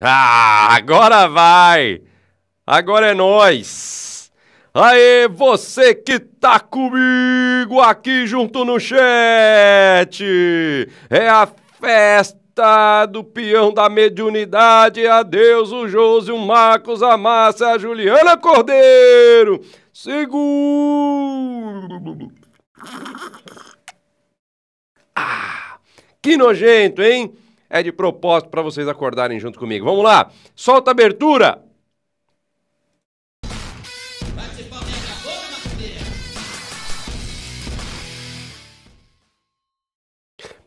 Ah, agora vai! Agora é nós! Aê, você que tá comigo aqui junto no chat! É a festa do peão da mediunidade, adeus o Josi, o Marcos, a Márcia, a Juliana Cordeiro! Seguro! Ah, que nojento, hein? É de propósito para vocês acordarem junto comigo. Vamos lá, solta a abertura!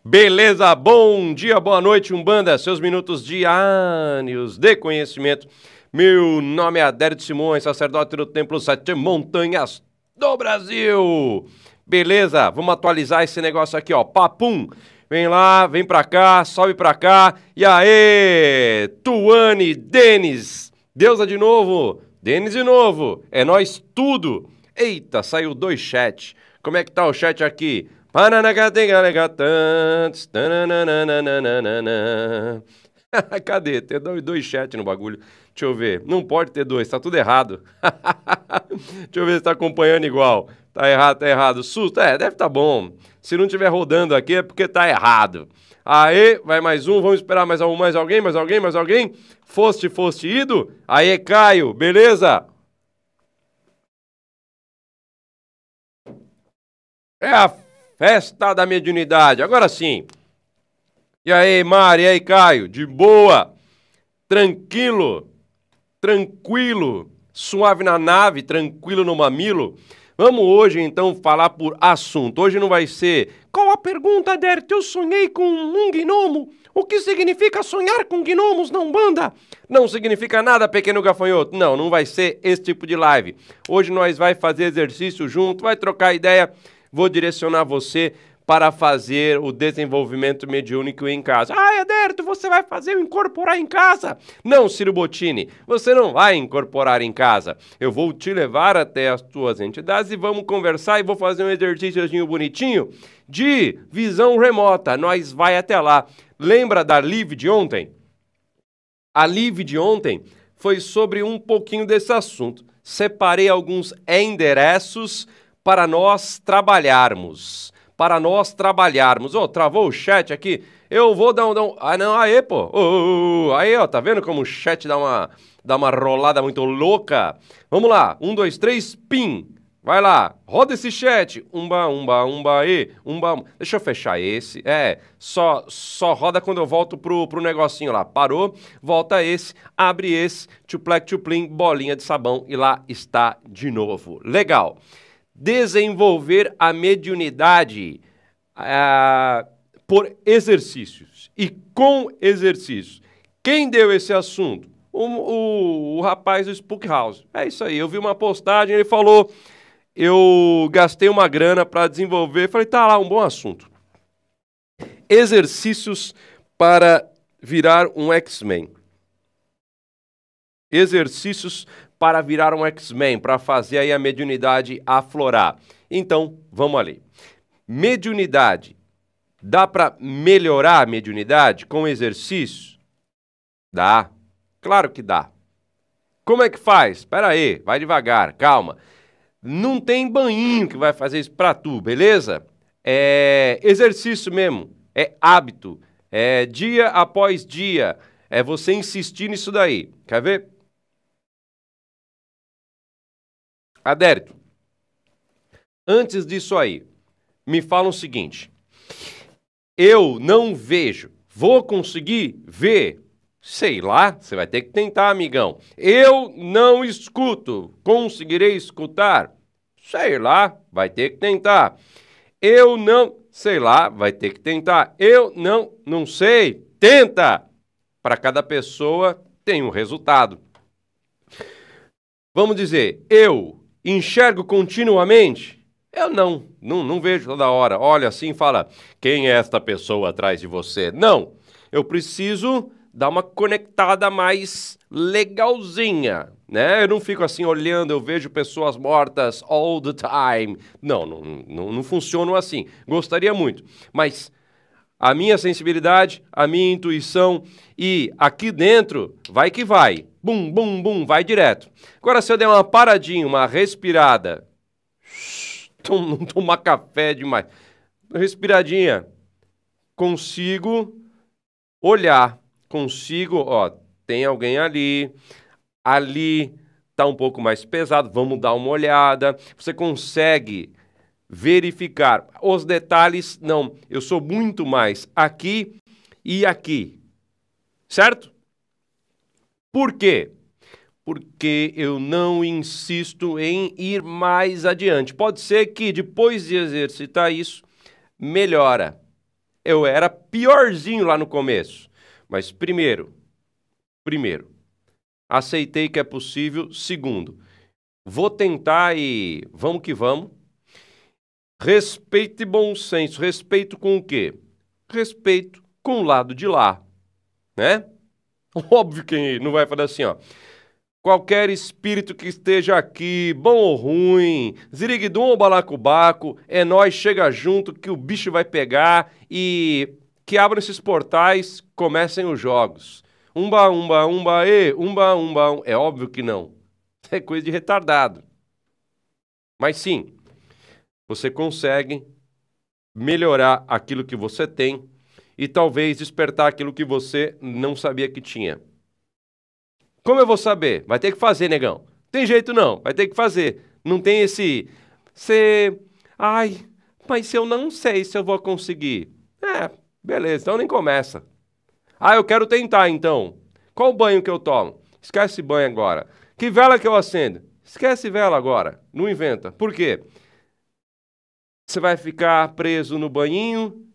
Beleza, bom dia, boa noite, Umbanda, seus minutos diários de conhecimento. Meu nome é Adérito Simões, sacerdote do Templo Sete Montanhas do Brasil. Beleza, vamos atualizar esse negócio aqui, ó. Papum, vem lá, vem pra cá, sobe pra cá. E aí, Tuane, Denis, Deusa de novo, Denis de novo, é nós tudo. Eita, saiu dois chat. Como é que tá o chat aqui? Cadê? Tem dois chat no bagulho. Deixa eu ver. Não pode ter dois, tá tudo errado. Deixa eu ver se tá acompanhando igual. Tá errado, tá errado. Susto, é, deve tá bom. Se não tiver rodando aqui é porque tá errado. Aê, vai mais um, vamos esperar mais, um, mais alguém, mais alguém, mais alguém. Foste, foste ido. Aê, Caio, beleza? É a festa da mediunidade. Agora sim. E aí, Mari, e aí, Caio? De boa? Tranquilo? Tranquilo? Suave na nave, tranquilo no mamilo? Vamos hoje então falar por assunto. Hoje não vai ser qual a pergunta, Dert? Eu sonhei com um gnomo. O que significa sonhar com gnomos não banda? Não significa nada, pequeno gafanhoto. Não, não vai ser esse tipo de live. Hoje nós vai fazer exercício junto, vai trocar ideia. Vou direcionar você para fazer o desenvolvimento mediúnico em casa. Ah, Ederto, você vai fazer o incorporar em casa? Não, Ciro Bottini, você não vai incorporar em casa. Eu vou te levar até as tuas entidades e vamos conversar e vou fazer um exercíciozinho bonitinho de visão remota. Nós vai até lá. Lembra da live de ontem? A live de ontem foi sobre um pouquinho desse assunto. Separei alguns endereços para nós trabalharmos para nós trabalharmos. Ô, oh, travou o chat aqui? Eu vou dar um. Dar um... Ah, não, aí, pô. Oh, aí, ó, tá vendo como o chat dá uma, dá uma rolada muito louca? Vamos lá. Um, dois, três, pim. Vai lá, roda esse chat. Umba, umba, umba, e, umba. Deixa eu fechar esse. É, só só roda quando eu volto pro, pro negocinho lá. Parou, volta esse, abre esse, tuplec, tuplim, bolinha de sabão e lá está de novo. Legal desenvolver a mediunidade uh, por exercícios e com exercícios. Quem deu esse assunto? O, o, o, rapaz do Spook House. É isso aí. Eu vi uma postagem, ele falou: eu gastei uma grana para desenvolver. Falei, tá lá, um bom assunto. Exercícios para virar um X-Men. Exercícios para virar um X-Men, para fazer aí a mediunidade aflorar. Então, vamos ali. Mediunidade. Dá para melhorar a mediunidade com exercício? Dá. Claro que dá. Como é que faz? Espera aí, vai devagar, calma. Não tem banhinho que vai fazer isso para tu, beleza? É exercício mesmo, é hábito, é dia após dia, é você insistir nisso daí. Quer ver? Adérito, antes disso aí, me fala o seguinte: eu não vejo, vou conseguir ver? Sei lá, você vai ter que tentar, amigão. Eu não escuto, conseguirei escutar? Sei lá, vai ter que tentar. Eu não, sei lá, vai ter que tentar. Eu não, não sei, tenta. Para cada pessoa tem um resultado. Vamos dizer, eu enxergo continuamente? Eu não, não, não vejo toda hora. Olha assim e fala: quem é esta pessoa atrás de você? Não. Eu preciso dar uma conectada mais legalzinha, né? Eu não fico assim olhando, eu vejo pessoas mortas all the time. Não, não, não, não funciona assim. Gostaria muito. Mas a minha sensibilidade, a minha intuição e aqui dentro vai que vai. Bum, bum, bum, vai direto. Agora, se eu der uma paradinha, uma respirada, não tomar café demais, respiradinha, consigo olhar, consigo, ó, tem alguém ali, ali tá um pouco mais pesado, vamos dar uma olhada. Você consegue verificar os detalhes? Não, eu sou muito mais aqui e aqui. Certo? Por quê? Porque eu não insisto em ir mais adiante. Pode ser que depois de exercitar isso, melhora. Eu era piorzinho lá no começo. Mas primeiro, primeiro, aceitei que é possível. Segundo, vou tentar e vamos que vamos. Respeito e bom senso. Respeito com o quê? Respeito com o lado de lá, né? Óbvio que não vai falar assim, ó. Qualquer espírito que esteja aqui, bom ou ruim, ziriguidum ou balacobaco, é nós, chega junto que o bicho vai pegar e que abram esses portais, comecem os jogos. Umba, umba, umba, e, umba, umba, um. É óbvio que não. É coisa de retardado. Mas sim, você consegue melhorar aquilo que você tem e talvez despertar aquilo que você não sabia que tinha. Como eu vou saber? Vai ter que fazer, negão. Tem jeito não, vai ter que fazer. Não tem esse. Você. Ai, mas eu não sei se eu vou conseguir. É, beleza, então nem começa. Ah, eu quero tentar então. Qual banho que eu tomo? Esquece banho agora. Que vela que eu acendo? Esquece vela agora. Não inventa. Por quê? Você vai ficar preso no banhinho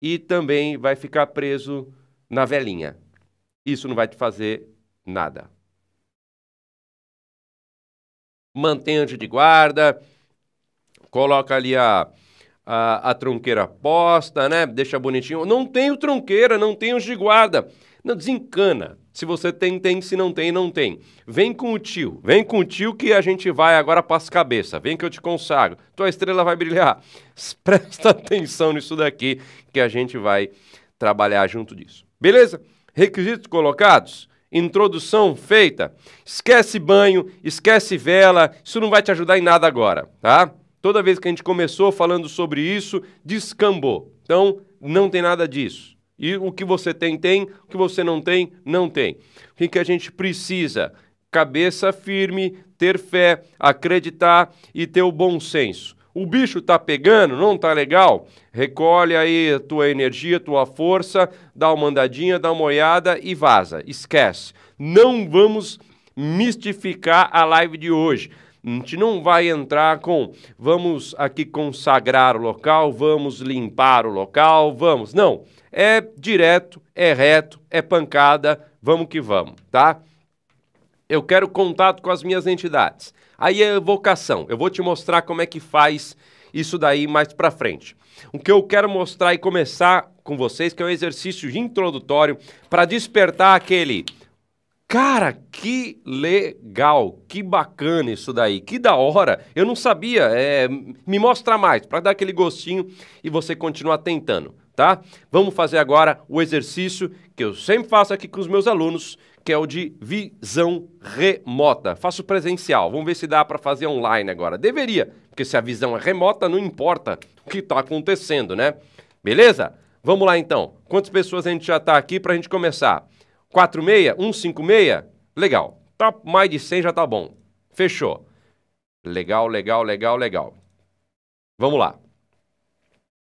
e também vai ficar preso na velinha. Isso não vai te fazer nada. Mantenha anjo de guarda, coloca ali a, a, a tronqueira posta, né? Deixa bonitinho. Não tenho tronqueira, não tenho anjo de guarda. Não desencana. Se você tem, tem. Se não tem, não tem. Vem com o tio. Vem com o tio que a gente vai agora para as cabeças. Vem que eu te consagro. Tua estrela vai brilhar. Presta atenção nisso daqui que a gente vai trabalhar junto disso. Beleza? Requisitos colocados? Introdução feita. Esquece banho, esquece vela. Isso não vai te ajudar em nada agora, tá? Toda vez que a gente começou falando sobre isso, descambou. Então, não tem nada disso. E o que você tem, tem, o que você não tem, não tem. O que a gente precisa? Cabeça firme, ter fé, acreditar e ter o bom senso. O bicho tá pegando, não tá legal? Recolhe aí a tua energia, tua força, dá uma andadinha, dá uma olhada e vaza. Esquece. Não vamos mistificar a live de hoje. A gente não vai entrar com vamos aqui consagrar o local, vamos limpar o local, vamos. Não. É direto, é reto, é pancada, vamos que vamos, tá? Eu quero contato com as minhas entidades. Aí é evocação. Eu vou te mostrar como é que faz isso daí mais para frente. O que eu quero mostrar e começar com vocês que é um exercício introdutório para despertar aquele Cara, que legal, que bacana isso daí, que da hora. Eu não sabia, é, me mostra mais, para dar aquele gostinho e você continuar tentando tá? Vamos fazer agora o exercício que eu sempre faço aqui com os meus alunos, que é o de visão remota. Faço presencial, vamos ver se dá para fazer online agora. Deveria, porque se a visão é remota, não importa o que está acontecendo, né? Beleza? Vamos lá então. Quantas pessoas a gente já está aqui para a gente começar? 46? 156? Legal. Tá mais de 100 já tá bom. Fechou. Legal, legal, legal, legal. Vamos lá.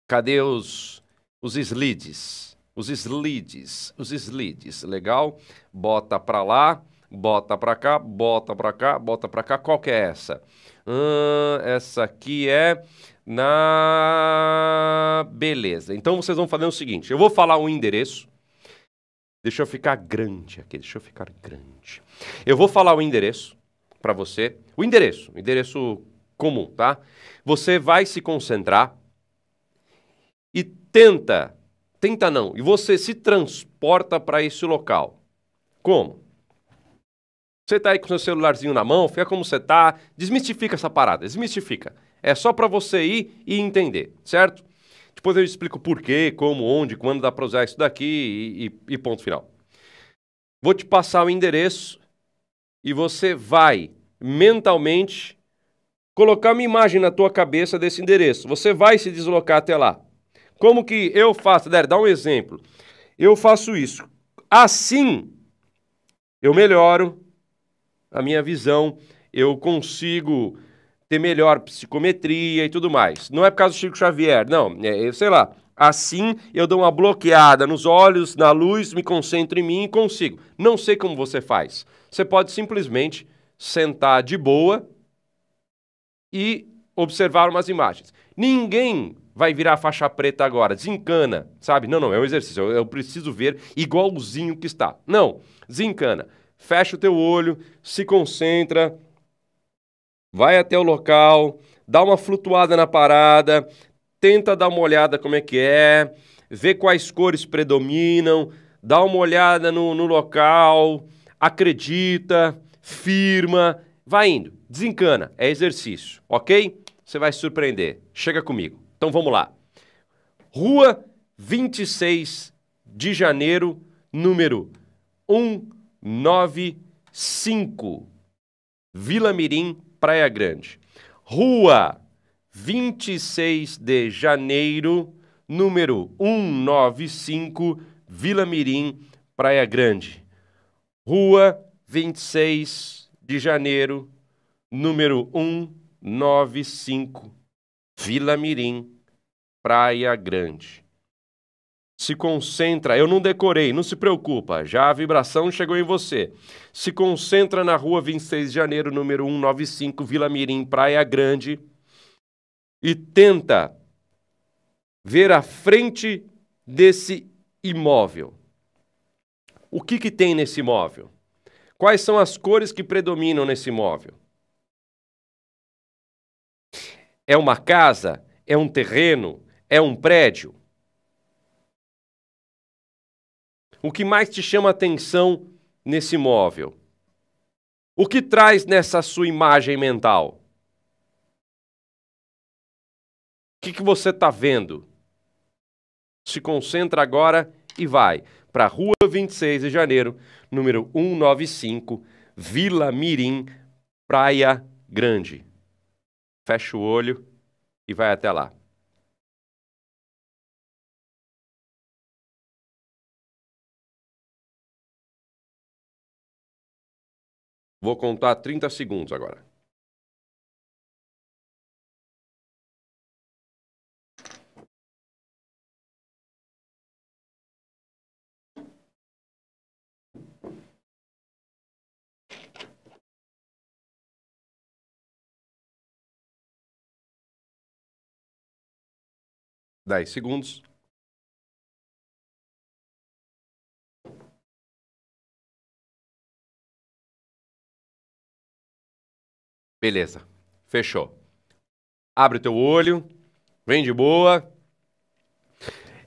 Cadê os os slides, os slides, os slides, legal? Bota para lá, bota para cá, bota para cá, bota para cá. Qual que é essa? Hum, essa aqui é na beleza. Então vocês vão fazer o seguinte, eu vou falar o endereço. Deixa eu ficar grande aqui, deixa eu ficar grande. Eu vou falar o endereço para você, o endereço, o endereço comum, tá? Você vai se concentrar e tenta, tenta não, e você se transporta para esse local. Como? Você está aí com seu celularzinho na mão, fica como você está, desmistifica essa parada, desmistifica. É só para você ir e entender, certo? Depois eu explico por quê, como, onde, quando dá para usar isso daqui e, e ponto final. Vou te passar o endereço e você vai mentalmente colocar uma imagem na tua cabeça desse endereço. Você vai se deslocar até lá. Como que eu faço? Der, dá um exemplo. Eu faço isso. Assim, eu melhoro a minha visão, eu consigo ter melhor psicometria e tudo mais. Não é por causa do Chico Xavier, não. É, sei lá. Assim eu dou uma bloqueada nos olhos, na luz, me concentro em mim e consigo. Não sei como você faz. Você pode simplesmente sentar de boa e observar umas imagens. Ninguém vai virar faixa preta agora, desencana, sabe? Não, não, é um exercício, eu, eu preciso ver igualzinho que está. Não, desencana. Fecha o teu olho, se concentra, vai até o local, dá uma flutuada na parada, tenta dar uma olhada como é que é, vê quais cores predominam, dá uma olhada no, no local, acredita, firma, vai indo, desencana, é exercício, ok? Você vai se surpreender. Chega comigo. Então vamos lá. Rua 26 de janeiro, número 195, Vila Mirim, Praia Grande. Rua 26 de janeiro, número 195, Vila Mirim, Praia Grande. Rua 26 de janeiro, número 195, Vila Mirim, Praia Grande. Se concentra, eu não decorei, não se preocupa, já a vibração chegou em você. Se concentra na rua 26 de janeiro, número 195, Vila Mirim, Praia Grande, e tenta ver a frente desse imóvel. O que, que tem nesse imóvel? Quais são as cores que predominam nesse imóvel? É uma casa? É um terreno? É um prédio? O que mais te chama atenção nesse imóvel? O que traz nessa sua imagem mental? O que, que você está vendo? Se concentra agora e vai para a Rua 26 de Janeiro, número 195, Vila Mirim, Praia Grande. Fecha o olho e vai até lá. Vou contar 30 segundos agora. Dez segundos. Beleza, fechou. Abre o teu olho, vem de boa.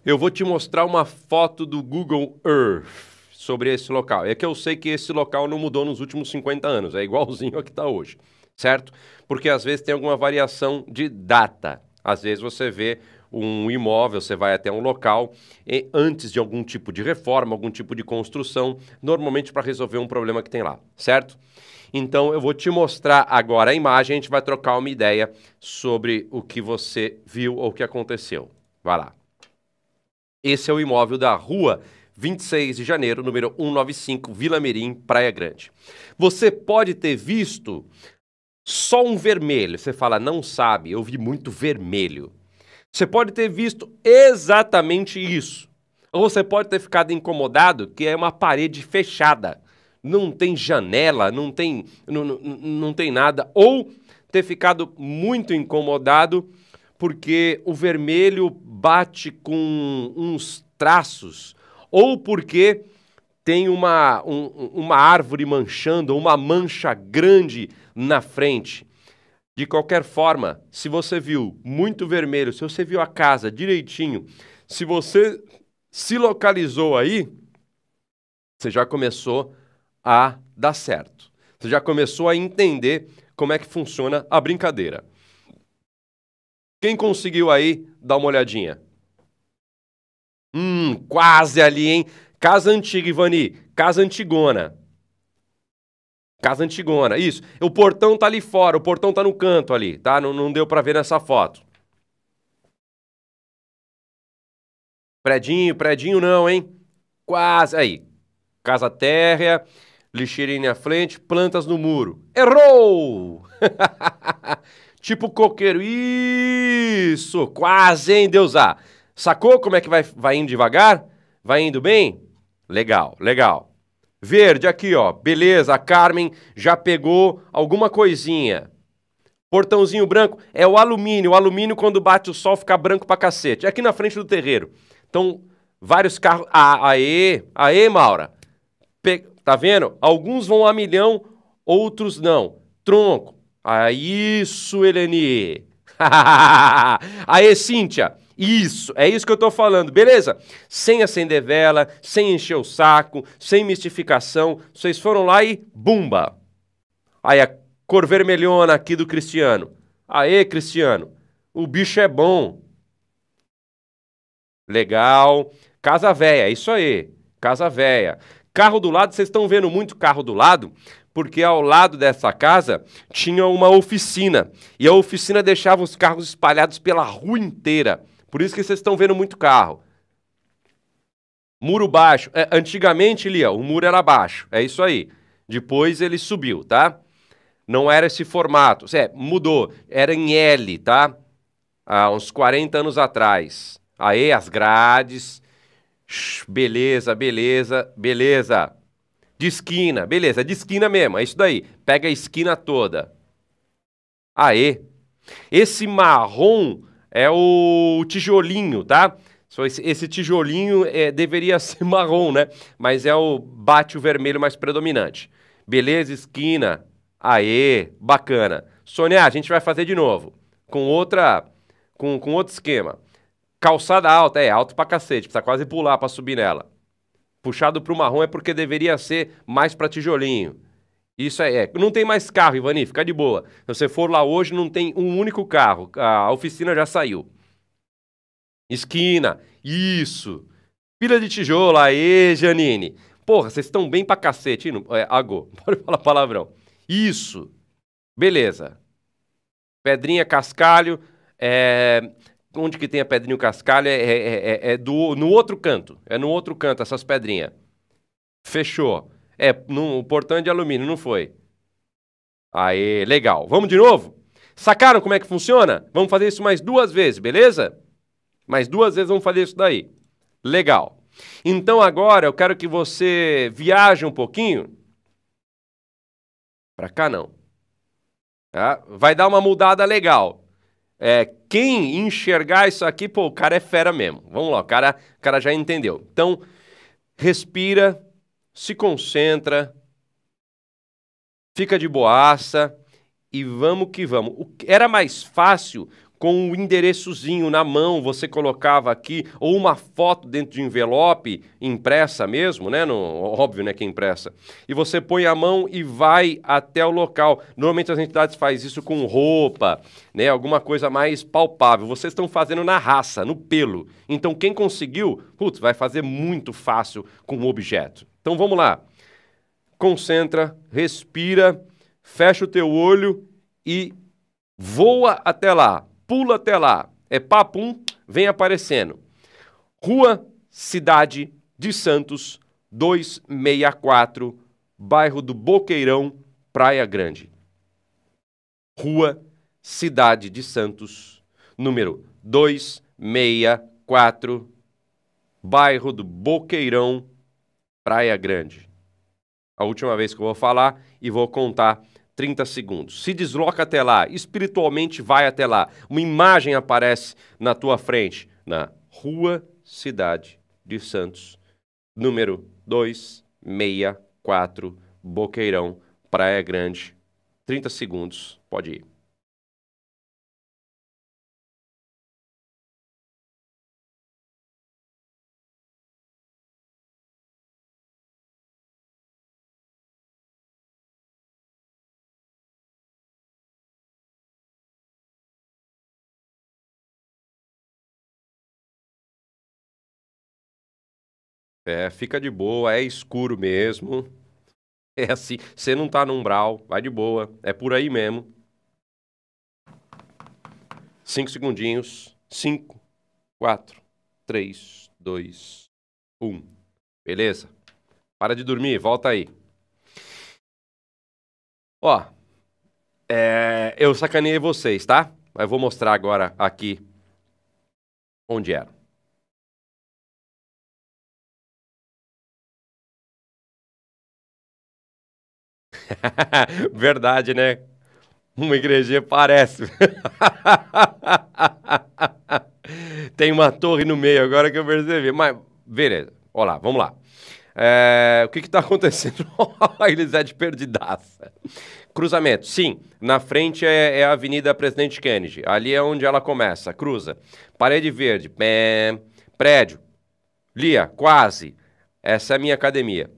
Eu vou te mostrar uma foto do Google Earth sobre esse local. É que eu sei que esse local não mudou nos últimos 50 anos, é igualzinho ao que está hoje, certo? Porque às vezes tem alguma variação de data. Às vezes você vê um imóvel, você vai até um local e, antes de algum tipo de reforma, algum tipo de construção, normalmente para resolver um problema que tem lá, certo? Então eu vou te mostrar agora a imagem, a gente vai trocar uma ideia sobre o que você viu ou o que aconteceu. Vai lá. Esse é o imóvel da rua 26 de janeiro, número 195, Vila Mirim, Praia Grande. Você pode ter visto só um vermelho. Você fala, não sabe, eu vi muito vermelho. Você pode ter visto exatamente isso. Ou você pode ter ficado incomodado que é uma parede fechada não tem janela, não tem, não, não, não tem nada, ou ter ficado muito incomodado porque o vermelho bate com uns traços, ou porque tem uma, um, uma árvore manchando, uma mancha grande na frente. De qualquer forma, se você viu muito vermelho, se você viu a casa direitinho, se você se localizou aí, você já começou a dar certo. Você já começou a entender como é que funciona a brincadeira. Quem conseguiu aí dar uma olhadinha? Hum, quase ali, hein? Casa antiga, Ivani. Casa antigona. Casa antigona, isso. O portão tá ali fora, o portão tá no canto ali, tá? Não, não deu para ver nessa foto. Predinho, predinho não, hein? Quase. Aí. Casa térrea, lixeirinha à frente, plantas no muro. Errou! tipo coqueiro. Isso! Quase, hein, Deusar? Sacou como é que vai, vai indo devagar? Vai indo bem? Legal, legal. Verde aqui, ó. Beleza, a Carmen já pegou alguma coisinha. Portãozinho branco é o alumínio. O alumínio, quando bate o sol, fica branco pra cacete. É aqui na frente do terreiro. Então, vários carros. Ah, aê, aê, Maura. Pe... Tá vendo? Alguns vão a milhão, outros não. Tronco. Ah, isso, Eleni. aê, Cíntia. Isso, é isso que eu tô falando, beleza? Sem acender vela, sem encher o saco, sem mistificação. Vocês foram lá e bumba. Aí a cor vermelhona aqui do Cristiano. Aê, Cristiano, o bicho é bom. Legal. Casa véia, é isso aí. Casa véia. Carro do lado, vocês estão vendo muito carro do lado, porque ao lado dessa casa tinha uma oficina. E a oficina deixava os carros espalhados pela rua inteira. Por isso que vocês estão vendo muito carro. Muro baixo. É, antigamente, Lia, o muro era baixo. É isso aí. Depois ele subiu, tá? Não era esse formato. É, mudou. Era em L, tá? Há uns 40 anos atrás. Aí, as grades. Beleza, beleza, beleza. De esquina, beleza, de esquina mesmo, é isso daí. Pega a esquina toda. Aê. Esse marrom é o tijolinho, tá? Esse tijolinho é, deveria ser marrom, né? Mas é o bate o vermelho mais predominante. Beleza, esquina. Aê, bacana. Sônia, a gente vai fazer de novo. Com outra. Com, com outro esquema. Calçada alta, é alto pra cacete, precisa quase pular pra subir nela. Puxado pro marrom é porque deveria ser mais pra tijolinho. Isso é, é. Não tem mais carro, Ivani, fica de boa. Se você for lá hoje, não tem um único carro. A oficina já saiu. Esquina, isso. Pilha de tijolo, aê, Janine. Porra, vocês estão bem pra cacete. É, agô, pode falar palavrão. Isso. Beleza. Pedrinha, cascalho. É... Onde que tem a pedrinha cascalho? É, é, é, é do, no outro canto. É no outro canto, essas pedrinhas. Fechou. É, no, portão é de alumínio, não foi? Aê, legal. Vamos de novo? Sacaram como é que funciona? Vamos fazer isso mais duas vezes, beleza? Mais duas vezes vamos fazer isso daí. Legal. Então agora eu quero que você viaje um pouquinho. Para cá não. Tá? Vai dar uma mudada legal. É, quem enxergar isso aqui, pô, o cara é fera mesmo. Vamos lá, o cara, o cara já entendeu. Então, respira, se concentra, fica de boaça e vamos que vamos. Era mais fácil com o endereçozinho na mão, você colocava aqui, ou uma foto dentro de envelope, impressa mesmo, né? No, óbvio, né, que é impressa. E você põe a mão e vai até o local. Normalmente as entidades fazem isso com roupa, né? Alguma coisa mais palpável. Vocês estão fazendo na raça, no pelo. Então quem conseguiu, putz, vai fazer muito fácil com o objeto. Então vamos lá. Concentra, respira, fecha o teu olho e voa até lá pula até lá. É papum, vem aparecendo. Rua Cidade de Santos, 264, bairro do Boqueirão, Praia Grande. Rua Cidade de Santos, número 264, bairro do Boqueirão, Praia Grande. A última vez que eu vou falar e vou contar 30 segundos. Se desloca até lá, espiritualmente vai até lá. Uma imagem aparece na tua frente, na Rua Cidade de Santos, número 264, Boqueirão, Praia Grande. 30 segundos, pode ir. É, fica de boa, é escuro mesmo. É assim, você não tá no umbral, vai de boa, é por aí mesmo. Cinco segundinhos. Cinco, quatro, três, dois, um. Beleza? Para de dormir, volta aí. Ó, é, eu sacaneei vocês, tá? Mas vou mostrar agora aqui onde era. Verdade, né? Uma igrejinha parece. Tem uma torre no meio, agora que eu percebi. Mas, beleza. Olha lá, vamos lá. É, o que está acontecendo? Elisete perdidaça. Cruzamento, sim. Na frente é, é, a Avenida Presidente Kennedy. Ali é onde ela começa. Cruza. Parede verde. Pé, prédio. Lia, quase. Essa é a minha academia.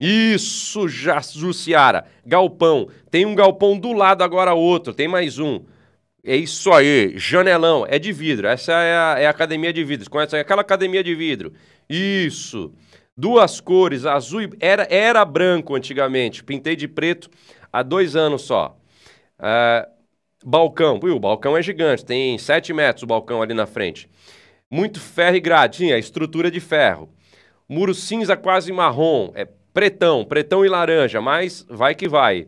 Isso, Jussiara. Galpão. Tem um galpão do lado, agora outro. Tem mais um. É isso aí. Janelão. É de vidro. Essa é a, é a academia de vidros. Conhece aquela academia de vidro? Isso. Duas cores, azul e... Era, era branco antigamente. Pintei de preto há dois anos só. Uh, balcão. Ui, o balcão é gigante. Tem sete metros o balcão ali na frente. Muito ferro e grade. Tinha estrutura de ferro. Muro cinza quase marrom. É Pretão, pretão e laranja, mas vai que vai.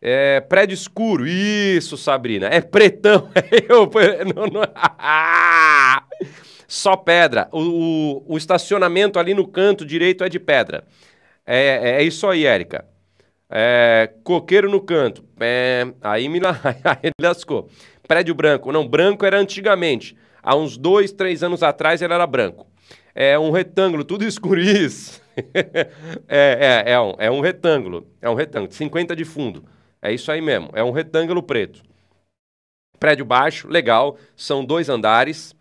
É, prédio escuro, isso, Sabrina. É pretão. Eu, não, não... Só pedra. O, o, o, estacionamento ali no canto direito é de pedra. É, é, é isso aí, Érica. É, coqueiro no canto. É, aí me lascou. Prédio branco. Não, branco era antigamente. Há uns dois, três anos atrás ele era branco. É um retângulo, tudo escuro. Isso. é, é, é, um, é um retângulo. É um retângulo. 50 de fundo. É isso aí mesmo. É um retângulo preto. Prédio baixo, legal. São dois andares.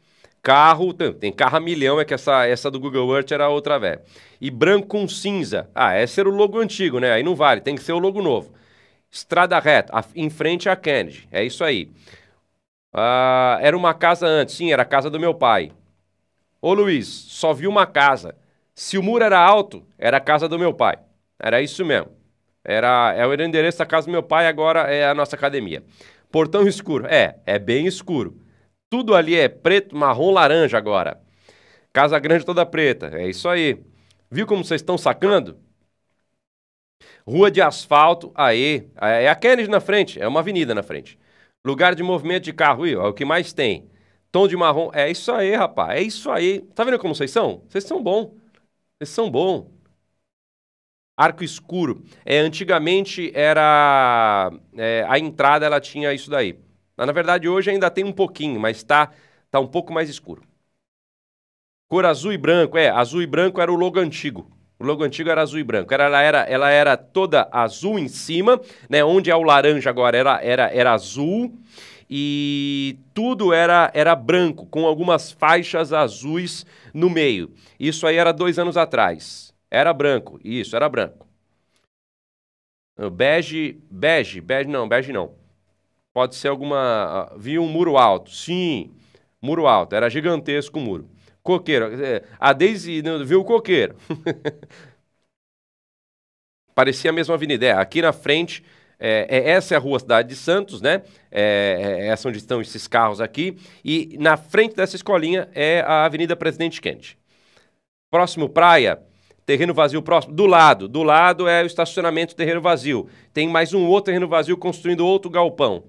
Carro, tem carro a milhão, é que essa, essa do Google Earth era outra velha. E branco com cinza. Ah, esse era o logo antigo, né? Aí não vale, tem que ser o logo novo. Estrada reta, em frente a Kennedy. É isso aí. Ah, era uma casa antes, sim, era a casa do meu pai. Ô Luiz, só vi uma casa. Se o muro era alto, era a casa do meu pai. Era isso mesmo. Era, é o endereço da casa do meu pai, agora é a nossa academia. Portão escuro. É, é bem escuro. Tudo ali é preto, marrom, laranja agora. Casa grande toda preta. É isso aí. Viu como vocês estão sacando? Rua de asfalto, aí. É a Kennedy na frente, é uma avenida na frente. Lugar de movimento de carro, é o que mais tem. Tom de marrom, é isso aí, rapaz. É isso aí. Tá vendo como vocês são? Vocês são bons. Vocês são bons. Arco escuro. É, antigamente era. É, a entrada ela tinha isso daí. Na verdade, hoje ainda tem um pouquinho, mas está tá um pouco mais escuro. Cor azul e branco. É, azul e branco era o logo antigo. O logo antigo era azul e branco. Era, ela, era, ela era toda azul em cima, né? Onde é o laranja agora era, era, era azul. E tudo era, era branco, com algumas faixas azuis no meio. Isso aí era dois anos atrás. Era branco, isso, era branco. Bege, bege, bege não, bege não. Pode ser alguma. Ah, vi um muro alto. Sim, muro alto. Era gigantesco o muro. Coqueiro. É, a Daisy viu o coqueiro. Parecia a mesma avenida. É, aqui na frente é, é, essa é a rua Cidade de Santos, né? É, é, essa onde estão esses carros aqui. E na frente dessa escolinha é a Avenida Presidente Kennedy. Próximo praia, terreno vazio próximo. Do lado, do lado é o estacionamento terreno vazio. Tem mais um outro terreno vazio construindo outro galpão.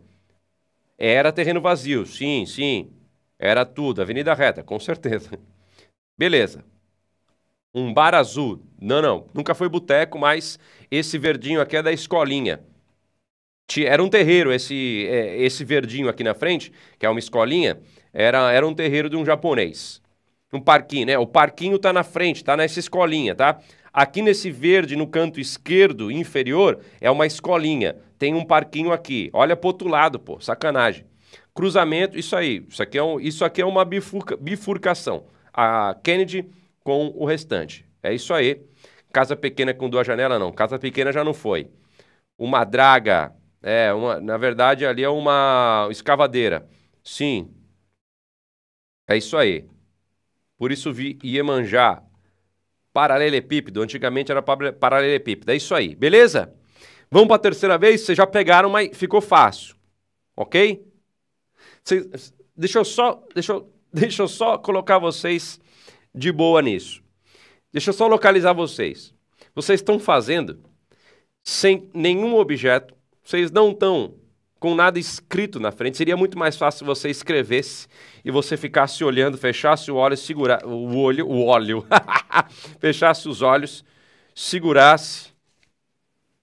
Era terreno vazio, sim, sim. Era tudo, Avenida Reta, com certeza. Beleza. Um bar azul. Não, não, nunca foi boteco, mas esse verdinho aqui é da escolinha. Era um terreiro, esse, é, esse verdinho aqui na frente, que é uma escolinha, era, era um terreiro de um japonês. Um parquinho, né? O parquinho tá na frente, tá nessa escolinha, tá? Aqui nesse verde, no canto esquerdo inferior, é uma escolinha. Tem um parquinho aqui. Olha pro outro lado, pô. Sacanagem. Cruzamento, isso aí. Isso aqui é, um, isso aqui é uma bifurca, bifurcação. A Kennedy com o restante. É isso aí. Casa pequena com duas janelas, não. Casa pequena já não foi. Uma draga é, uma, na verdade ali é uma escavadeira. Sim. É isso aí. Por isso vi Iemanjá. paralelepípedo. Antigamente era paralelepípedo. É isso aí, beleza? Vamos para a terceira vez? Vocês já pegaram, mas ficou fácil. Ok? Cês, deixa eu só, deixa eu, deixa eu só colocar vocês de boa nisso. Deixa eu só localizar vocês. Vocês estão fazendo sem nenhum objeto, vocês não estão com nada escrito na frente. Seria muito mais fácil se você escrevesse e você ficasse olhando, fechasse o olho, segurar o olho, o óleo, fechasse os olhos, segurasse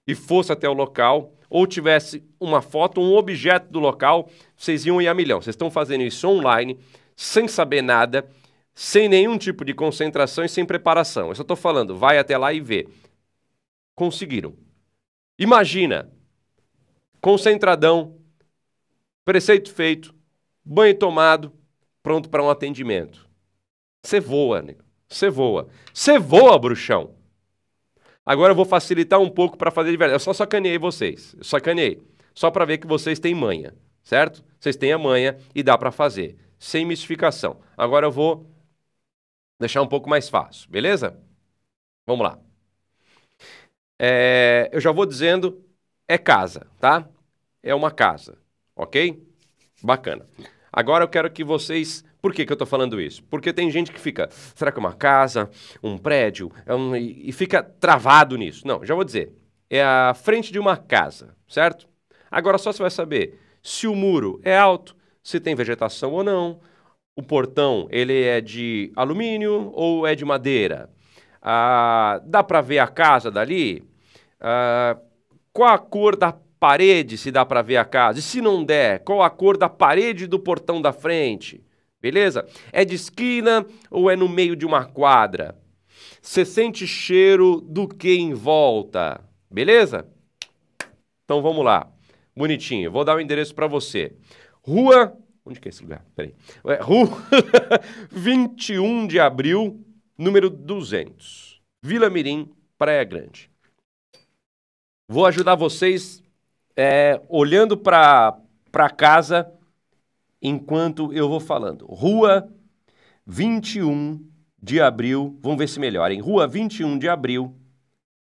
e fosse até o local, ou tivesse uma foto, um objeto do local, vocês iam ir a milhão. Vocês estão fazendo isso online, sem saber nada, sem nenhum tipo de concentração e sem preparação. Eu só estou falando, vai até lá e vê. Conseguiram. Imagina, concentradão, preceito feito, banho tomado, pronto para um atendimento. Você voa, nego. Você voa. Você voa, bruxão. Agora eu vou facilitar um pouco para fazer de verdade. Eu só sacaneei vocês. Eu sacaneei. Só para ver que vocês têm manha, certo? Vocês têm a manha e dá para fazer. Sem mistificação. Agora eu vou deixar um pouco mais fácil, beleza? Vamos lá. É, eu já vou dizendo, é casa, tá? É uma casa, ok? Bacana. Agora eu quero que vocês. Por que, que eu estou falando isso? Porque tem gente que fica. Será que é uma casa? Um prédio? É um... E fica travado nisso. Não, já vou dizer. É a frente de uma casa, certo? Agora só você vai saber se o muro é alto, se tem vegetação ou não. O portão ele é de alumínio ou é de madeira? Ah, dá para ver a casa dali? Ah, qual a cor da parede, se dá para ver a casa? E se não der, qual a cor da parede do portão da frente? Beleza? É de esquina ou é no meio de uma quadra? Você sente cheiro do que em volta? Beleza? Então vamos lá. Bonitinho. Vou dar o endereço para você. Rua. Onde que é esse lugar? Peraí. É, rua 21 de abril, número 200. Vila Mirim, Praia Grande. Vou ajudar vocês é, olhando para casa enquanto eu vou falando. Rua 21 de abril, vamos ver se melhora, em Rua 21 de abril,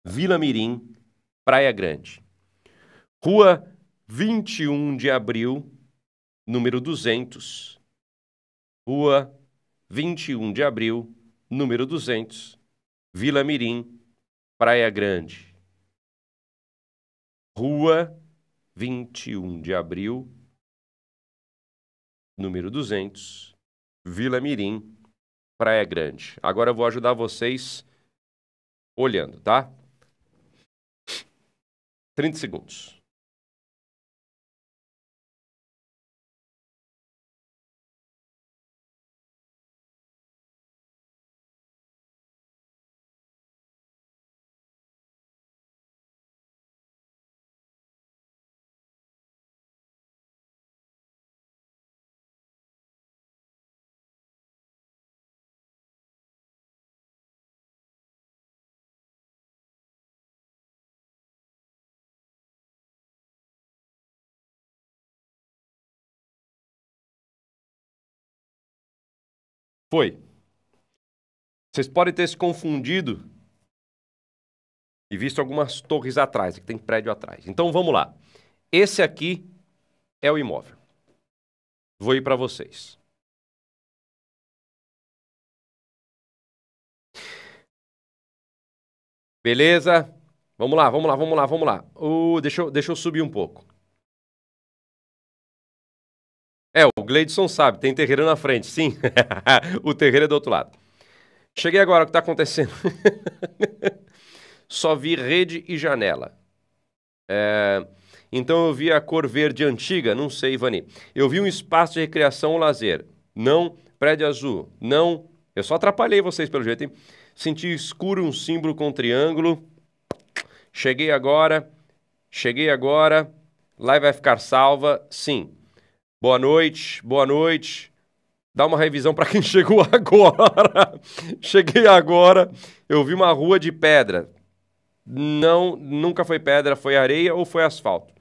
Vila Mirim, Praia Grande. Rua 21 de abril, número 200. Rua 21 de abril, número 200, Vila Mirim, Praia Grande. Rua 21 de Abril, número 200, Vila Mirim, Praia Grande. Agora eu vou ajudar vocês olhando, tá? 30 segundos. Foi. Vocês podem ter se confundido e visto algumas torres atrás, que tem prédio atrás. Então vamos lá. Esse aqui é o imóvel. Vou ir para vocês. Beleza? Vamos lá, vamos lá, vamos lá, vamos lá. Uh, deixa, eu, deixa eu subir um pouco. É, o Gleidson sabe, tem terreiro na frente, sim. o terreiro é do outro lado. Cheguei agora, o que está acontecendo? Só vi rede e janela. É... Então eu vi a cor verde antiga, não sei, Ivani. Eu vi um espaço de recreação ou lazer. Não, prédio azul. Não, eu só atrapalhei vocês pelo jeito, hein? Senti escuro um símbolo com um triângulo. Cheguei agora, cheguei agora. Live vai ficar salva, sim. Boa noite, boa noite. Dá uma revisão para quem chegou agora. Cheguei agora, eu vi uma rua de pedra. Não, nunca foi pedra, foi areia ou foi asfalto.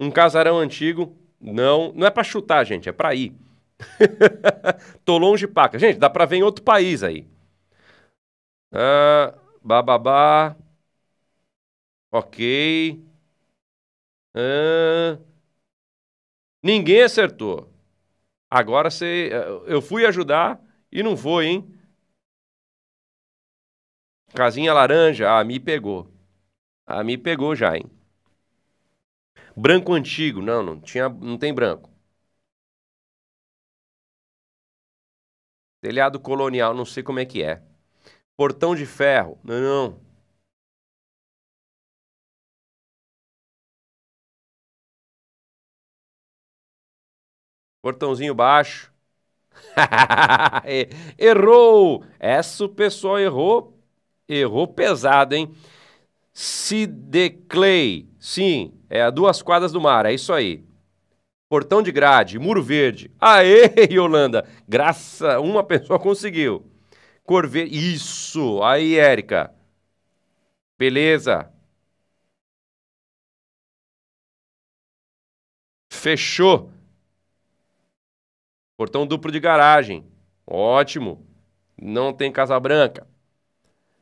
Um casarão antigo, não, não é para chutar, gente, é para ir. Tô longe paca. Gente, dá para ver em outro país aí. Uh, bababá. Ok. Uh, ninguém acertou. Agora você. Eu fui ajudar e não foi, hein? Casinha laranja, ah, me pegou. Ah, me pegou já, hein? Branco antigo, não, não tinha, não tem branco. Telhado colonial, não sei como é que é. Portão de ferro, não, não. Portãozinho baixo. errou! Essa o pessoal errou. Errou pesado, hein? Sideclay. Sim, é a duas quadras do mar, é isso aí. Portão de grade, muro verde. Aê, Yolanda! Graça, uma pessoa conseguiu. Cor verde. Isso! Aí, Érica. Beleza. Fechou. Portão duplo de garagem. Ótimo. Não tem Casa Branca.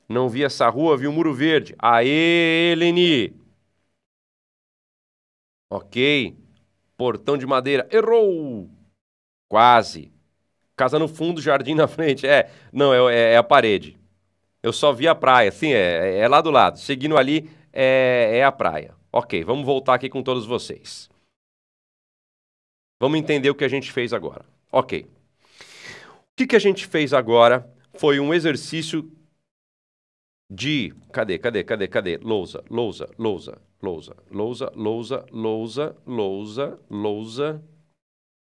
Não vi essa rua, vi o um muro verde. Aê, Eleni! Ok. Portão de madeira. Errou! Quase. Casa no fundo, jardim na frente. É, não, é, é a parede. Eu só vi a praia. Sim, é, é lá do lado. Seguindo ali, é, é a praia. Ok, vamos voltar aqui com todos vocês. Vamos entender o que a gente fez agora. Ok. O que, que a gente fez agora foi um exercício de. Cadê, cadê, cadê, cadê? Lousa, lousa, lousa, lousa, lousa, lousa, lousa, lousa, lousa,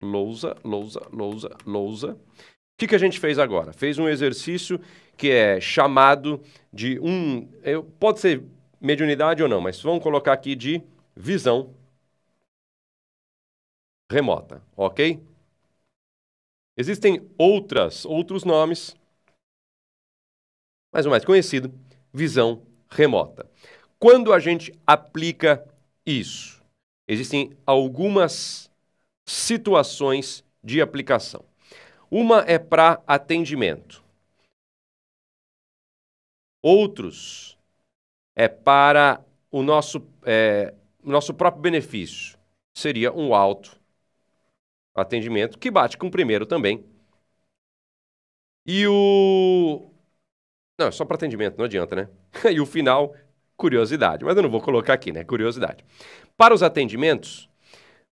lousa, lousa, lousa, lousa. O que, que a gente fez agora? Fez um exercício que é chamado de um. Pode ser mediunidade ou não, mas vamos colocar aqui de visão remota, ok? Existem outras, outros nomes, mas o mais conhecido, visão remota. Quando a gente aplica isso? Existem algumas situações de aplicação. Uma é para atendimento. Outros é para o nosso, é, nosso próprio benefício. Seria um alto atendimento, que bate com o primeiro também. E o. Não, é só para atendimento, não adianta, né? e o final, curiosidade. Mas eu não vou colocar aqui, né? Curiosidade. Para os atendimentos,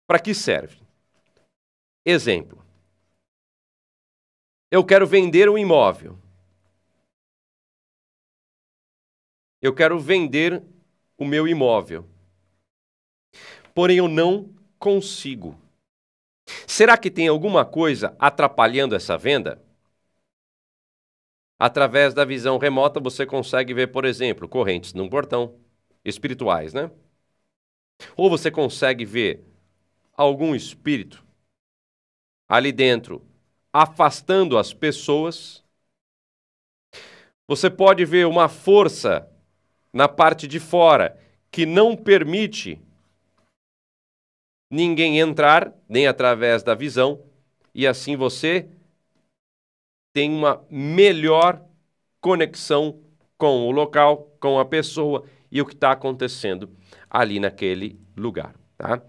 para que serve? Exemplo. Eu quero vender um imóvel. Eu quero vender o meu imóvel. Porém, eu não consigo. Será que tem alguma coisa atrapalhando essa venda? Através da visão remota, você consegue ver, por exemplo, correntes num portão, espirituais, né? Ou você consegue ver algum espírito ali dentro afastando as pessoas. Você pode ver uma força na parte de fora que não permite ninguém entrar, nem através da visão, e assim você tem uma melhor conexão com o local, com a pessoa e o que está acontecendo ali naquele lugar. Tá?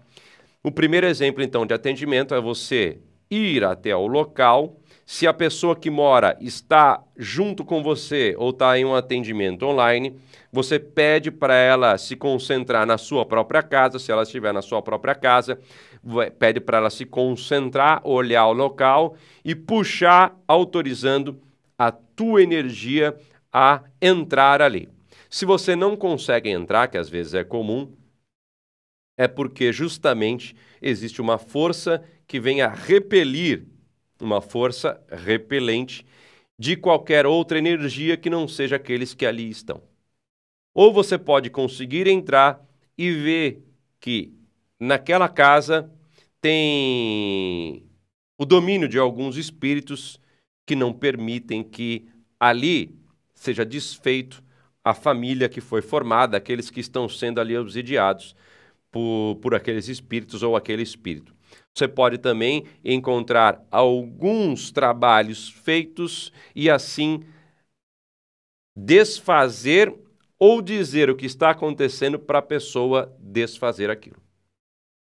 O primeiro exemplo, então, de atendimento é você ir até o local. Se a pessoa que mora está junto com você ou está em um atendimento online, você pede para ela se concentrar na sua própria casa, se ela estiver na sua própria casa, pede para ela se concentrar, olhar o local e puxar, autorizando a tua energia a entrar ali. Se você não consegue entrar, que às vezes é comum, é porque justamente existe uma força que vem a repelir, uma força repelente de qualquer outra energia que não seja aqueles que ali estão. Ou você pode conseguir entrar e ver que naquela casa tem o domínio de alguns espíritos que não permitem que ali seja desfeito a família que foi formada, aqueles que estão sendo ali obsidiados por, por aqueles espíritos ou aquele espírito. Você pode também encontrar alguns trabalhos feitos e assim desfazer ou dizer o que está acontecendo para a pessoa desfazer aquilo.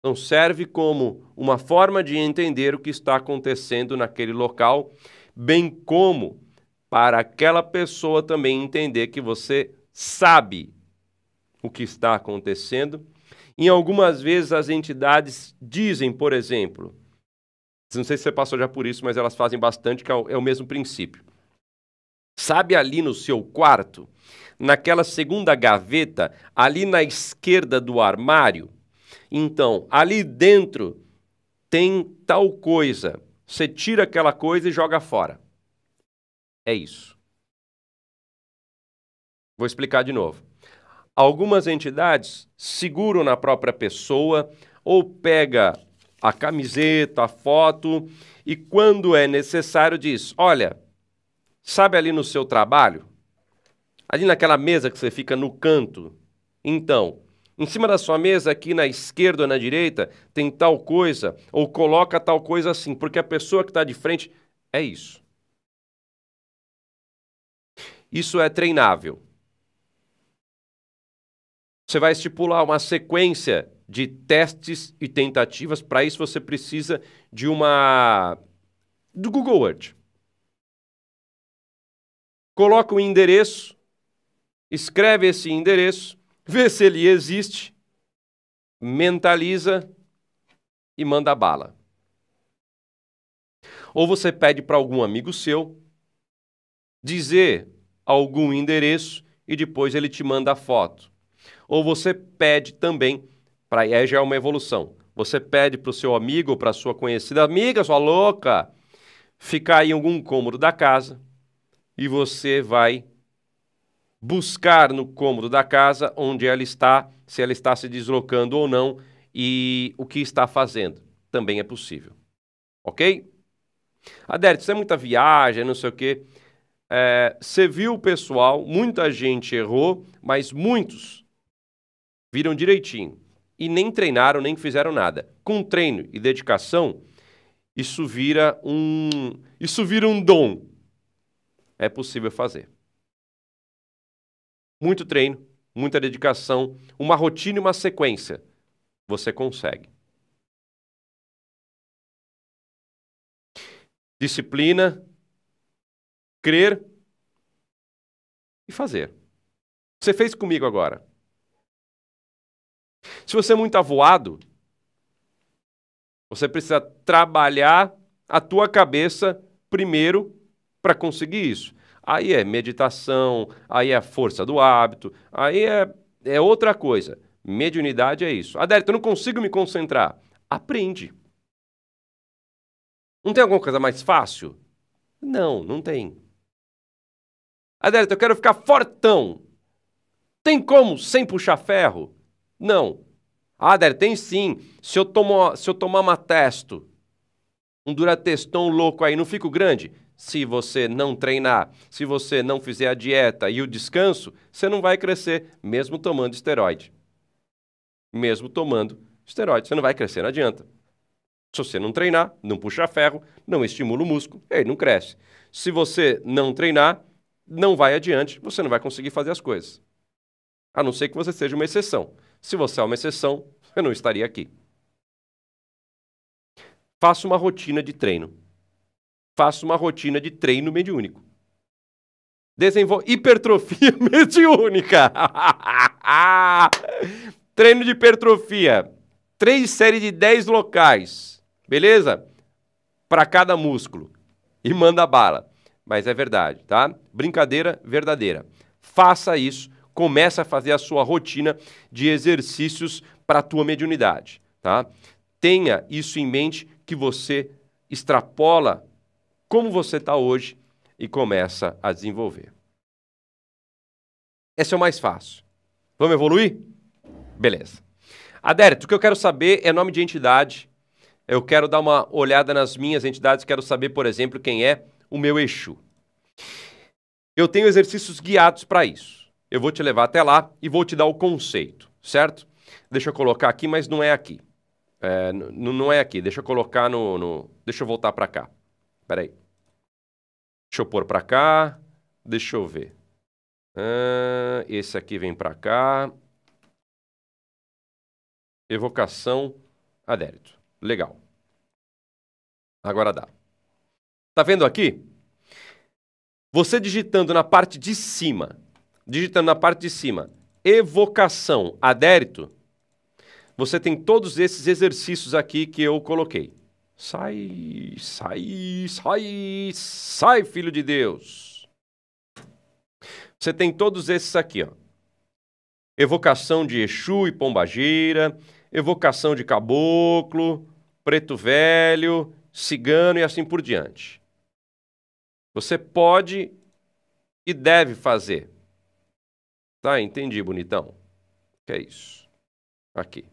Então, serve como uma forma de entender o que está acontecendo naquele local, bem como para aquela pessoa também entender que você sabe o que está acontecendo. Em algumas vezes as entidades dizem, por exemplo, não sei se você passou já por isso, mas elas fazem bastante, que é o, é o mesmo princípio. Sabe ali no seu quarto, naquela segunda gaveta, ali na esquerda do armário? Então, ali dentro tem tal coisa. Você tira aquela coisa e joga fora. É isso. Vou explicar de novo. Algumas entidades seguram na própria pessoa ou pega a camiseta, a foto e quando é necessário diz: "Olha, sabe ali no seu trabalho, ali naquela mesa que você fica no canto, então, em cima da sua mesa, aqui na esquerda ou na direita, tem tal coisa, ou coloca tal coisa assim, porque a pessoa que está de frente é isso. Isso é treinável. Você vai estipular uma sequência de testes e tentativas. Para isso, você precisa de uma. do Google Earth. Coloca o endereço, escreve esse endereço, vê se ele existe, mentaliza e manda bala. Ou você pede para algum amigo seu dizer algum endereço e depois ele te manda a foto. Ou você pede também, para aí já é uma evolução. Você pede para o seu amigo ou para a sua conhecida amiga, sua louca, ficar em algum cômodo da casa e você vai buscar no cômodo da casa onde ela está, se ela está se deslocando ou não e o que está fazendo. Também é possível. Ok? Adérito, isso é muita viagem, não sei o quê. É, você viu o pessoal, muita gente errou, mas muitos viram direitinho. E nem treinaram, nem fizeram nada. Com treino e dedicação, isso vira um, isso vira um dom. É possível fazer muito treino, muita dedicação, uma rotina e uma sequência, você consegue. Disciplina, crer e fazer. Você fez comigo agora. Se você é muito avoado, você precisa trabalhar a tua cabeça primeiro para conseguir isso. Aí é meditação, aí é a força do hábito, aí é, é outra coisa. Mediunidade é isso. Adérito, eu não consigo me concentrar. Aprende. Não tem alguma coisa mais fácil? Não, não tem. Adérito, eu quero ficar fortão. Tem como sem puxar ferro? Não. Ah, Adérito, tem sim. Se eu, tomo, se eu tomar uma testo, um durateston louco aí, não fico grande? se você não treinar, se você não fizer a dieta e o descanso, você não vai crescer, mesmo tomando esteroide. Mesmo tomando esteroide, você não vai crescer, não adianta. Se você não treinar, não puxar ferro, não estimula o músculo, ele não cresce. Se você não treinar, não vai adiante, você não vai conseguir fazer as coisas. A não ser que você seja uma exceção. Se você é uma exceção, você não estaria aqui. Faça uma rotina de treino faça uma rotina de treino mediúnico. Desenvolva hipertrofia mediúnica. treino de hipertrofia. Três séries de dez locais. Beleza? Para cada músculo. E manda bala. Mas é verdade, tá? Brincadeira verdadeira. Faça isso. Comece a fazer a sua rotina de exercícios para a tua mediunidade, tá? Tenha isso em mente que você extrapola como você está hoje e começa a desenvolver. Esse é o mais fácil. Vamos evoluir? Beleza. Adérito, o que eu quero saber é nome de entidade. Eu quero dar uma olhada nas minhas entidades, quero saber, por exemplo, quem é o meu Exu. Eu tenho exercícios guiados para isso. Eu vou te levar até lá e vou te dar o conceito, certo? Deixa eu colocar aqui, mas não é aqui. É, não é aqui. Deixa eu colocar no. no... Deixa eu voltar para cá. Espera aí. Deixa eu pôr para cá. Deixa eu ver. Uh, esse aqui vem para cá. Evocação adérito. Legal. Agora dá. Tá vendo aqui? Você digitando na parte de cima, digitando na parte de cima, evocação adérito, você tem todos esses exercícios aqui que eu coloquei. Sai, sai, sai, sai, filho de Deus. Você tem todos esses aqui, ó. Evocação de Exu e Pombagira, evocação de caboclo, preto velho, cigano e assim por diante. Você pode e deve fazer. Tá? Entendi, bonitão. Que é isso. Aqui.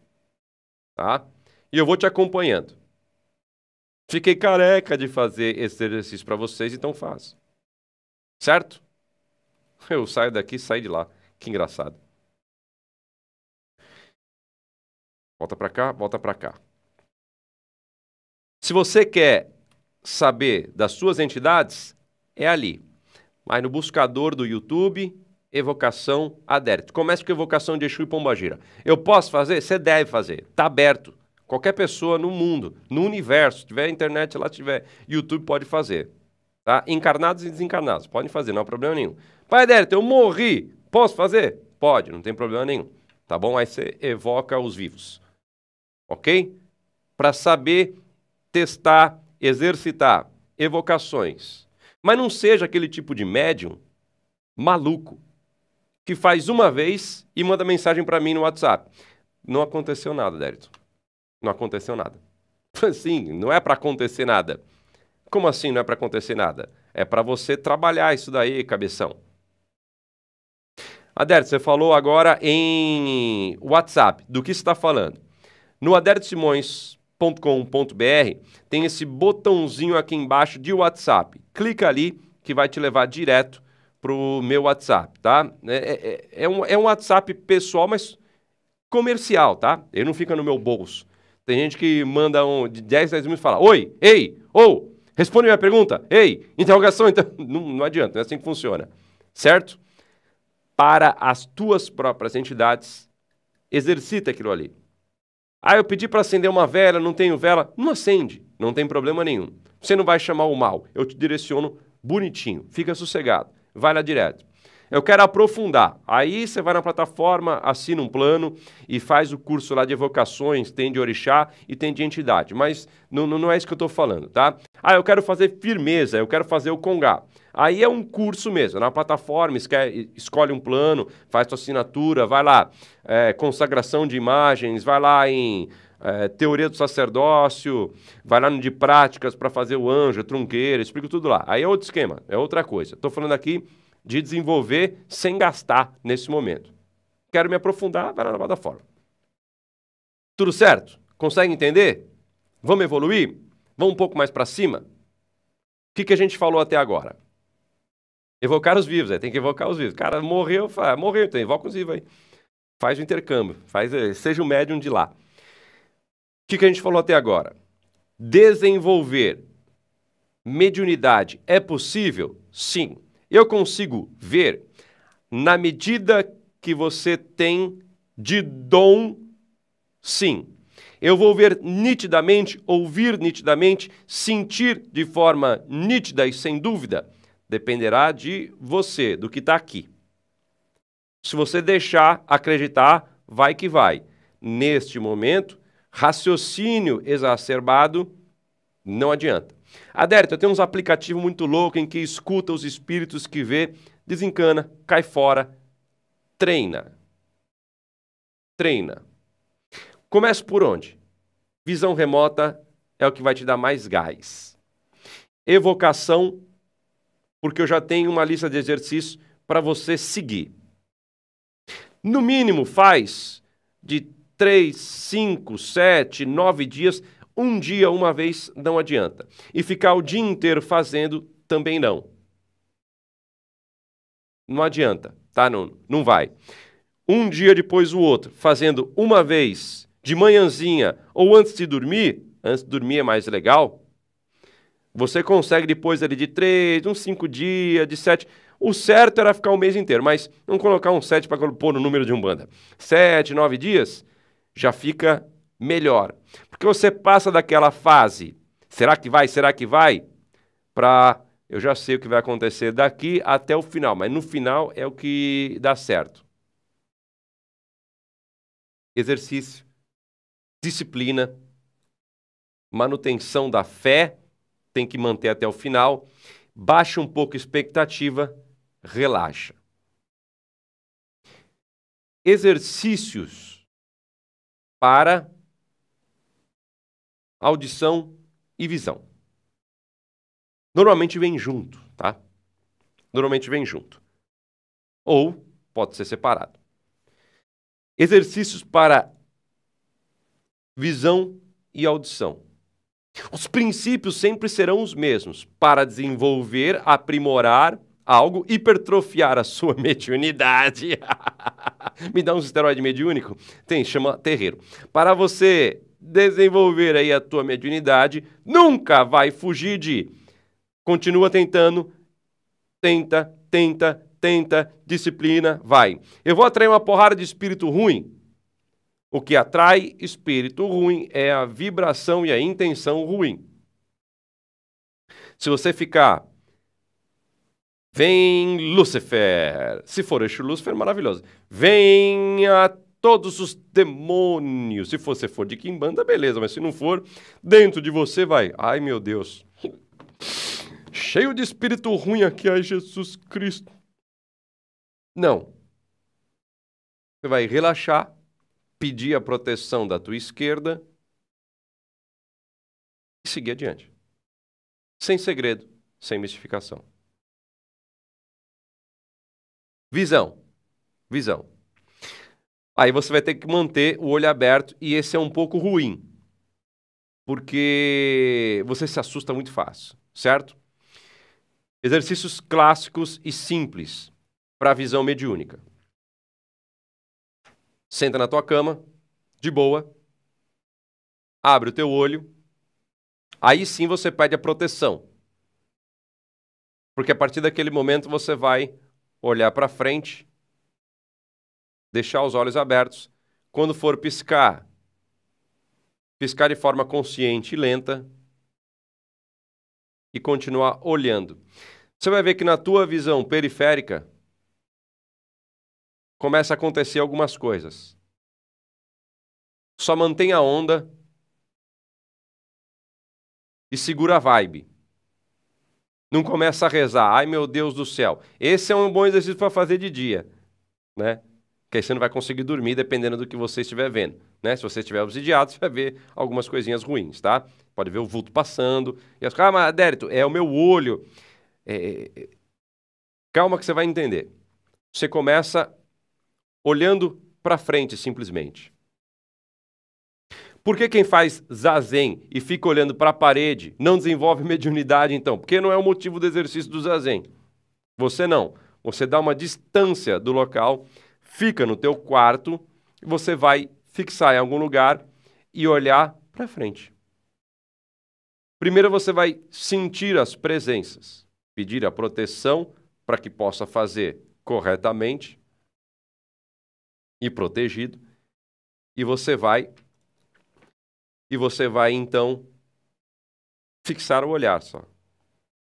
Tá? E eu vou te acompanhando. Fiquei careca de fazer esse exercício para vocês, então faz. Certo? Eu saio daqui saio de lá. Que engraçado. Volta para cá, volta para cá. Se você quer saber das suas entidades, é ali. Mas no buscador do YouTube, evocação adérito. Comece com evocação de Exu e Pombagira. Eu posso fazer? Você deve fazer. Está aberto. Qualquer pessoa no mundo, no universo, tiver internet lá, tiver YouTube, pode fazer. Tá? Encarnados e desencarnados, podem fazer, não há problema nenhum. Pai Adérito, eu morri. Posso fazer? Pode, não tem problema nenhum. Tá bom? Aí você evoca os vivos ok? Para saber testar, exercitar evocações. Mas não seja aquele tipo de médium maluco que faz uma vez e manda mensagem para mim no WhatsApp. Não aconteceu nada, Dérito. Não aconteceu nada. Sim, não é para acontecer nada. Como assim não é para acontecer nada? É para você trabalhar isso daí, cabeção. Adérito, você falou agora em WhatsApp. Do que você está falando? No adertosimões.com.br tem esse botãozinho aqui embaixo de WhatsApp. Clica ali que vai te levar direto para o meu WhatsApp, tá? É, é, é, é, um, é um WhatsApp pessoal, mas comercial, tá? Ele não fica no meu bolso. Tem gente que manda um, de 10, 10 minutos e fala: Oi, ei, ou, responde minha pergunta, ei, interrogação, então. Não, não adianta, não é assim que funciona, certo? Para as tuas próprias entidades, exercita aquilo ali. Ah, eu pedi para acender uma vela, não tenho vela. Não acende, não tem problema nenhum. Você não vai chamar o mal. Eu te direciono bonitinho. Fica sossegado. Vai lá direto. Eu quero aprofundar. Aí você vai na plataforma, assina um plano e faz o curso lá de evocações, tem de orixá e tem de entidade. Mas não, não é isso que eu estou falando, tá? Ah, eu quero fazer firmeza, eu quero fazer o congá. Aí é um curso mesmo, na plataforma, escolhe um plano, faz sua assinatura, vai lá, é, consagração de imagens, vai lá em é, teoria do sacerdócio, vai lá no de práticas para fazer o anjo, trunqueira, explico tudo lá. Aí é outro esquema, é outra coisa. Estou falando aqui de desenvolver sem gastar nesse momento. Quero me aprofundar, vai lá na plataforma. Tudo certo? Consegue entender? Vamos evoluir? Vamos um pouco mais para cima? O que, que a gente falou até agora? Evocar os vivos, é, tem que evocar os vivos. Cara morreu, morreu, então evoca os vivos aí. Faz o intercâmbio, faz, eh, seja o médium de lá. O que, que a gente falou até agora? Desenvolver mediunidade é possível? Sim. Eu consigo ver na medida que você tem de dom, sim. Eu vou ver nitidamente, ouvir nitidamente, sentir de forma nítida e sem dúvida dependerá de você, do que está aqui. Se você deixar acreditar, vai que vai. Neste momento, raciocínio exacerbado não adianta. Adérito, eu tenho uns aplicativos muito loucos em que escuta os espíritos que vê, desencana, cai fora, treina. Treina. Comece por onde? Visão remota é o que vai te dar mais gás. Evocação porque eu já tenho uma lista de exercícios para você seguir. No mínimo, faz de 3, 5, 7, 9 dias, um dia, uma vez, não adianta. E ficar o dia inteiro fazendo também não. Não adianta, tá? Não, não vai. Um dia depois o outro, fazendo uma vez, de manhãzinha ou antes de dormir, antes de dormir é mais legal, você consegue depois ali de três, uns cinco dias, de sete, O certo era ficar o mês inteiro, mas vamos colocar um 7 para pôr no número de Umbanda. 7, 9 dias já fica melhor. Porque você passa daquela fase, será que vai, será que vai? Para eu já sei o que vai acontecer daqui até o final, mas no final é o que dá certo. Exercício, disciplina, manutenção da fé, tem que manter até o final, baixa um pouco a expectativa, relaxa. Exercícios para audição e visão. Normalmente vem junto, tá? Normalmente vem junto. Ou pode ser separado. Exercícios para visão e audição. Os princípios sempre serão os mesmos para desenvolver, aprimorar algo, hipertrofiar a sua mediunidade. Me dá um esteroide mediúnico? Tem, chama terreiro. Para você desenvolver aí a tua mediunidade, nunca vai fugir de continua tentando, tenta, tenta, tenta, disciplina, vai. Eu vou atrair uma porrada de espírito ruim? O que atrai espírito ruim é a vibração e a intenção ruim. Se você ficar Vem Lúcifer. Se for este Lúcifer, maravilhoso. Venha todos os demônios. Se você for de Kimbanda, beleza, mas se não for, dentro de você vai. Ai, meu Deus. Cheio de espírito ruim aqui, ai, Jesus Cristo. Não. Você vai relaxar, pedir a proteção da tua esquerda e seguir adiante. Sem segredo, sem mistificação. Visão. Visão. Aí você vai ter que manter o olho aberto e esse é um pouco ruim. Porque você se assusta muito fácil, certo? Exercícios clássicos e simples para a visão mediúnica. Senta na tua cama, de boa, abre o teu olho, aí sim você pede a proteção. Porque a partir daquele momento você vai olhar para frente deixar os olhos abertos. Quando for piscar, piscar de forma consciente e lenta e continuar olhando. Você vai ver que na tua visão periférica começa a acontecer algumas coisas. Só mantém a onda e segura a vibe. Não começa a rezar, ai meu Deus do céu. Esse é um bom exercício para fazer de dia, né? que aí você não vai conseguir dormir dependendo do que você estiver vendo. Né? Se você estiver obsidiado, você vai ver algumas coisinhas ruins, tá? Pode ver o vulto passando. E as ah, mas Dérito, é o meu olho. É... é, é calma que você vai entender. Você começa olhando para frente simplesmente. Por que quem faz zazen e fica olhando para a parede não desenvolve mediunidade então? Porque não é o motivo do exercício do zazen. Você não. Você dá uma distância do local fica no teu quarto, você vai fixar em algum lugar e olhar para frente. Primeiro você vai sentir as presenças, pedir a proteção para que possa fazer corretamente e protegido. E você vai e você vai então fixar o olhar só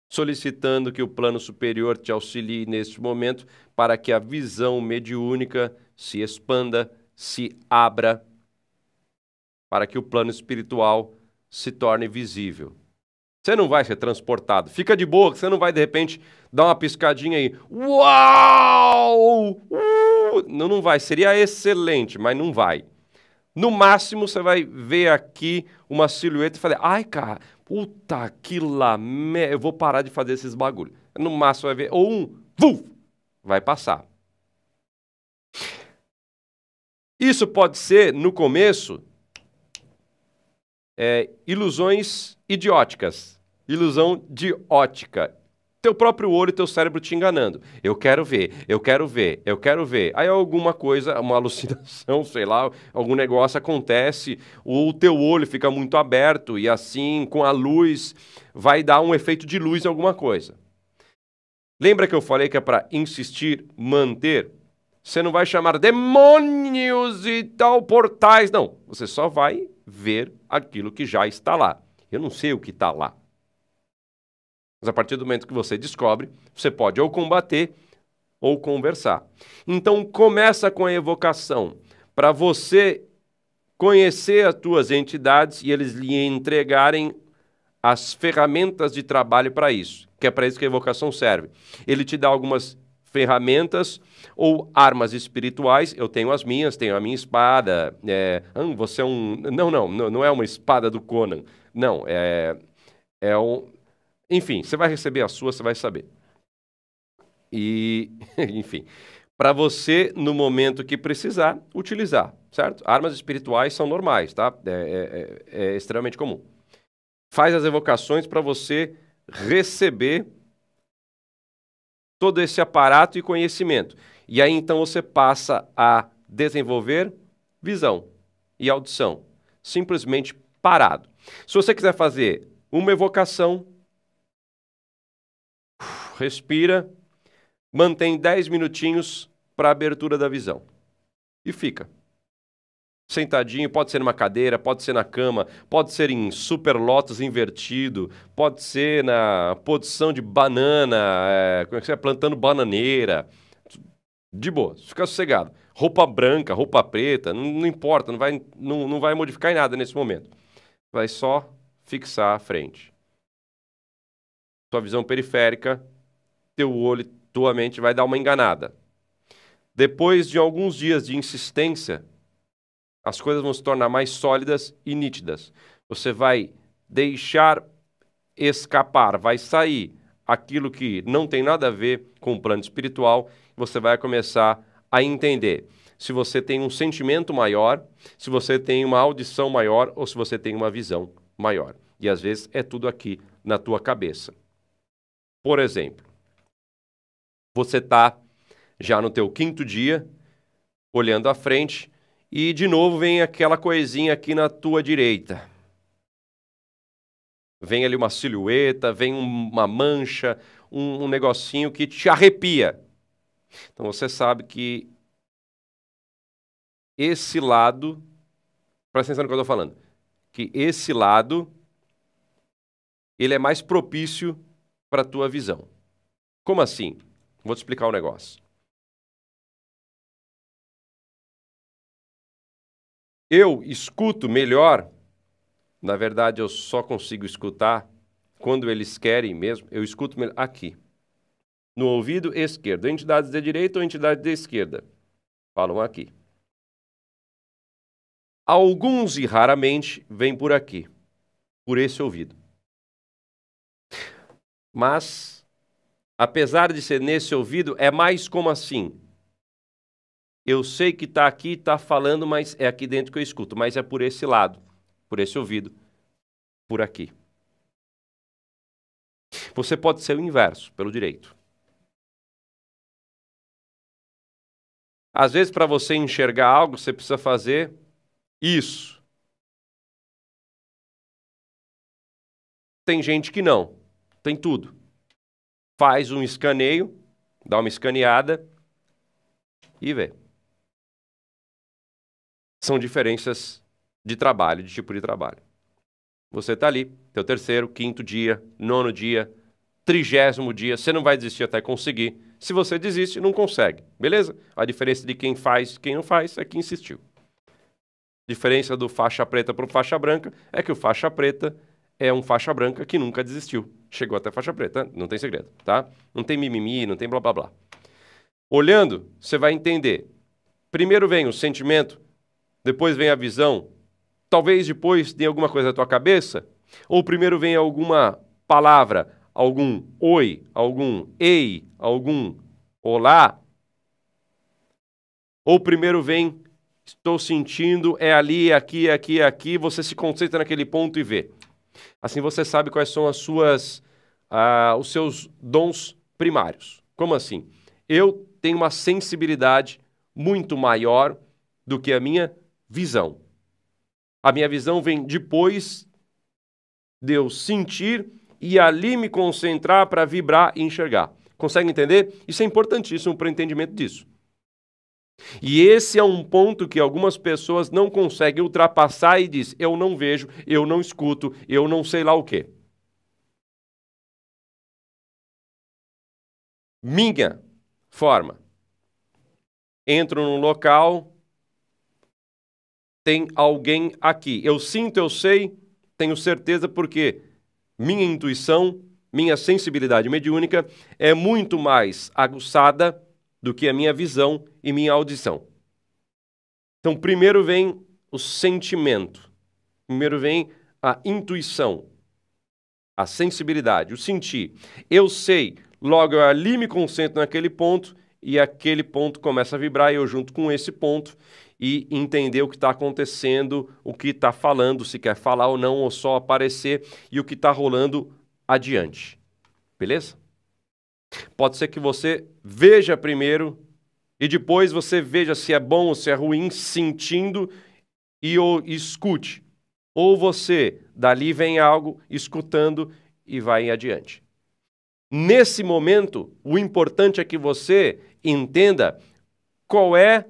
solicitando que o plano superior te auxilie neste momento para que a visão mediúnica se expanda, se abra, para que o plano espiritual se torne visível. Você não vai ser transportado. Fica de boa, você não vai de repente dar uma piscadinha aí. Uau! Uh! Não, não vai. Seria excelente, mas não vai. No máximo, você vai ver aqui uma silhueta e falar: ai, cara, puta que lá, eu vou parar de fazer esses bagulho. No máximo, vai ver, ou um, vuf, vai passar. Isso pode ser, no começo, é, ilusões idióticas. Ilusão de ótica teu próprio olho e teu cérebro te enganando. Eu quero ver, eu quero ver, eu quero ver. Aí alguma coisa, uma alucinação, sei lá, algum negócio acontece, o teu olho fica muito aberto e assim, com a luz, vai dar um efeito de luz em alguma coisa. Lembra que eu falei que é para insistir, manter? Você não vai chamar demônios e tal portais, não. Você só vai ver aquilo que já está lá. Eu não sei o que está lá. Mas a partir do momento que você descobre, você pode ou combater ou conversar. Então começa com a evocação, para você conhecer as tuas entidades e eles lhe entregarem as ferramentas de trabalho para isso, que é para isso que a evocação serve. Ele te dá algumas ferramentas ou armas espirituais. Eu tenho as minhas, tenho a minha espada. É, você é um. Não, não, não é uma espada do Conan. Não, é. É um. Enfim, você vai receber a sua, você vai saber. E, enfim, para você, no momento que precisar, utilizar, certo? Armas espirituais são normais, tá? É, é, é, é extremamente comum. Faz as evocações para você receber todo esse aparato e conhecimento. E aí então você passa a desenvolver visão e audição, simplesmente parado. Se você quiser fazer uma evocação, respira, mantém 10 minutinhos para a abertura da visão e fica sentadinho, pode ser numa cadeira, pode ser na cama, pode ser em super lotus invertido, pode ser na posição de banana, é, como é que você é, plantando bananeira. De boa, fica sossegado. Roupa branca, roupa preta, não, não importa, não vai, não, não vai modificar em nada nesse momento. Vai só fixar a frente. Sua visão periférica, teu olho, tua mente vai dar uma enganada. Depois de alguns dias de insistência, as coisas vão se tornar mais sólidas e nítidas. Você vai deixar escapar, vai sair aquilo que não tem nada a ver com o plano espiritual, você vai começar a entender se você tem um sentimento maior, se você tem uma audição maior ou se você tem uma visão maior. E às vezes é tudo aqui na tua cabeça. Por exemplo, você está já no teu quinto dia, olhando à frente, e de novo vem aquela coisinha aqui na tua direita. Vem ali uma silhueta, vem uma mancha, um, um negocinho que te arrepia. Então você sabe que esse lado, presta atenção no que eu estou falando, que esse lado ele é mais propício para a tua visão. Como assim? Vou te explicar o um negócio. Eu escuto melhor, na verdade eu só consigo escutar quando eles querem mesmo, eu escuto aqui, no ouvido esquerdo. Entidades da direita ou entidades da esquerda? Falam aqui. Alguns e raramente vêm por aqui, por esse ouvido. Mas, apesar de ser nesse ouvido, é mais como assim: eu sei que está aqui, está falando, mas é aqui dentro que eu escuto, mas é por esse lado, por esse ouvido, por aqui. Você pode ser o inverso, pelo direito. Às vezes, para você enxergar algo, você precisa fazer isso. Tem gente que não, tem tudo. Faz um escaneio, dá uma escaneada e vê são diferenças de trabalho, de tipo de trabalho. Você está ali, teu terceiro, quinto dia, nono dia, trigésimo dia, você não vai desistir até conseguir. Se você desiste, não consegue, beleza? A diferença de quem faz e quem não faz é que insistiu. A diferença do faixa preta para o faixa branca é que o faixa preta é um faixa branca que nunca desistiu. Chegou até faixa preta, não tem segredo, tá? Não tem mimimi, não tem blá blá blá. Olhando, você vai entender. Primeiro vem o sentimento, depois vem a visão, talvez depois tenha alguma coisa na tua cabeça, ou primeiro vem alguma palavra, algum oi, algum ei, algum olá, ou primeiro vem estou sentindo, é ali, aqui, aqui, aqui, você se concentra naquele ponto e vê. Assim você sabe quais são as suas, uh, os seus dons primários. Como assim? Eu tenho uma sensibilidade muito maior do que a minha visão. A minha visão vem depois de eu sentir e ali me concentrar para vibrar e enxergar. Consegue entender? Isso é importantíssimo para o entendimento disso. E esse é um ponto que algumas pessoas não conseguem ultrapassar e diz: eu não vejo, eu não escuto, eu não sei lá o quê. Minha forma. Entro num local, tem alguém aqui. Eu sinto, eu sei, tenho certeza porque minha intuição, minha sensibilidade mediúnica é muito mais aguçada do que a minha visão e minha audição. Então, primeiro vem o sentimento, primeiro vem a intuição, a sensibilidade, o sentir. Eu sei, logo eu ali me concentro naquele ponto e aquele ponto começa a vibrar e eu junto com esse ponto e entender o que está acontecendo, o que está falando, se quer falar ou não, ou só aparecer e o que está rolando adiante. Beleza? Pode ser que você veja primeiro e depois você veja se é bom ou se é ruim, sentindo e ou escute. Ou você, dali vem algo, escutando e vai adiante. Nesse momento, o importante é que você entenda qual é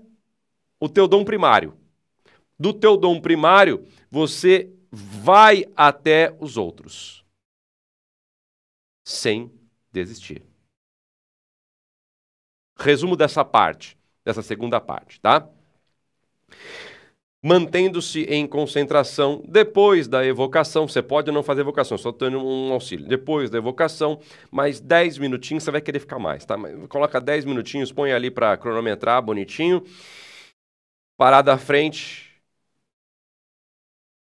o teu dom primário. Do teu dom primário, você vai até os outros. Sem desistir. Resumo dessa parte, dessa segunda parte, tá? Mantendo-se em concentração depois da evocação, você pode não fazer evocação, só tendo um auxílio. Depois da evocação, mais 10 minutinhos, você vai querer ficar mais, tá? Coloca 10 minutinhos, põe ali para cronometrar bonitinho. Parada à frente.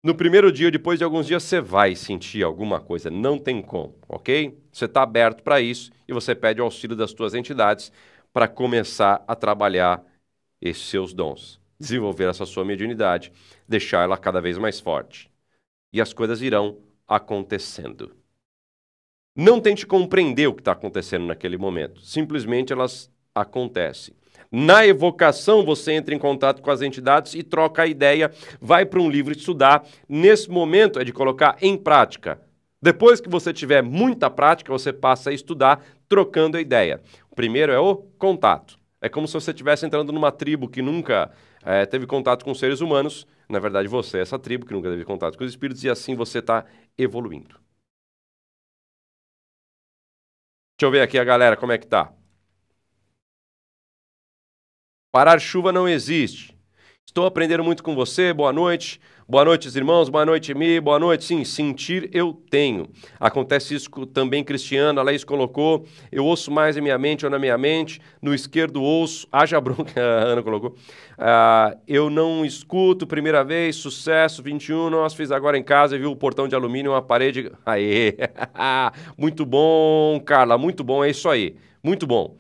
No primeiro dia, depois de alguns dias, você vai sentir alguma coisa, não tem como, ok? Você está aberto para isso e você pede o auxílio das suas entidades para começar a trabalhar esses seus dons, desenvolver essa sua mediunidade, deixar ela cada vez mais forte. E as coisas irão acontecendo. Não tente compreender o que está acontecendo naquele momento, simplesmente elas acontecem. Na evocação, você entra em contato com as entidades e troca a ideia, vai para um livro estudar. Nesse momento é de colocar em prática. Depois que você tiver muita prática, você passa a estudar trocando a ideia. O primeiro é o contato. É como se você estivesse entrando numa tribo que nunca é, teve contato com seres humanos. Na verdade, você é essa tribo que nunca teve contato com os espíritos, e assim você está evoluindo. Deixa eu ver aqui a galera, como é que tá. Parar chuva não existe. Estou aprendendo muito com você. Boa noite. Boa noite, irmãos. Boa noite, Mi. Boa noite. Sim, sentir eu tenho. Acontece isso também, Cristiano. A Laís colocou. Eu ouço mais em minha mente ou na minha mente. No esquerdo ouço. Haja bronca, a Ana colocou. Uh, eu não escuto. Primeira vez. Sucesso. 21. Nós fiz agora em casa. Viu o portão de alumínio, uma parede. Aê! muito bom, Carla. Muito bom. É isso aí. Muito bom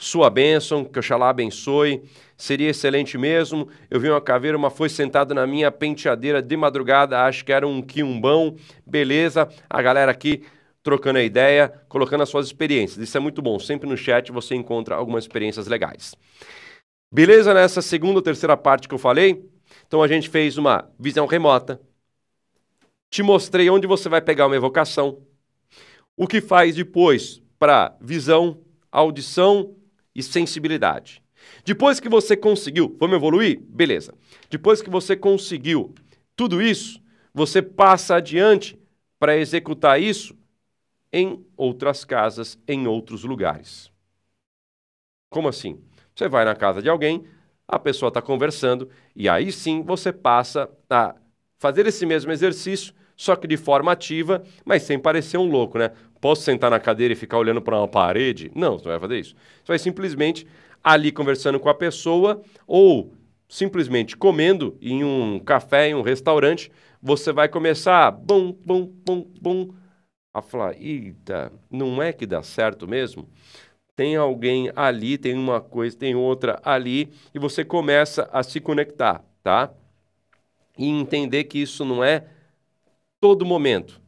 sua bênção, que Oxalá abençoe. Seria excelente mesmo. Eu vi uma caveira, uma foi sentada na minha penteadeira de madrugada, acho que era um quiumbão. Beleza, a galera aqui trocando a ideia, colocando as suas experiências. Isso é muito bom. Sempre no chat você encontra algumas experiências legais. Beleza nessa segunda ou terceira parte que eu falei? Então a gente fez uma visão remota. Te mostrei onde você vai pegar uma evocação. O que faz depois para visão, audição e sensibilidade. Depois que você conseguiu, vamos evoluir? Beleza. Depois que você conseguiu tudo isso, você passa adiante para executar isso em outras casas, em outros lugares. Como assim? Você vai na casa de alguém, a pessoa está conversando, e aí sim você passa a fazer esse mesmo exercício, só que de forma ativa, mas sem parecer um louco, né? Posso sentar na cadeira e ficar olhando para uma parede? Não, você não vai fazer isso. Você vai simplesmente ali conversando com a pessoa ou simplesmente comendo em um café, em um restaurante, você vai começar bum, bum, bum, bum, a falar, eita, não é que dá certo mesmo? Tem alguém ali, tem uma coisa, tem outra ali, e você começa a se conectar, tá? E entender que isso não é todo momento.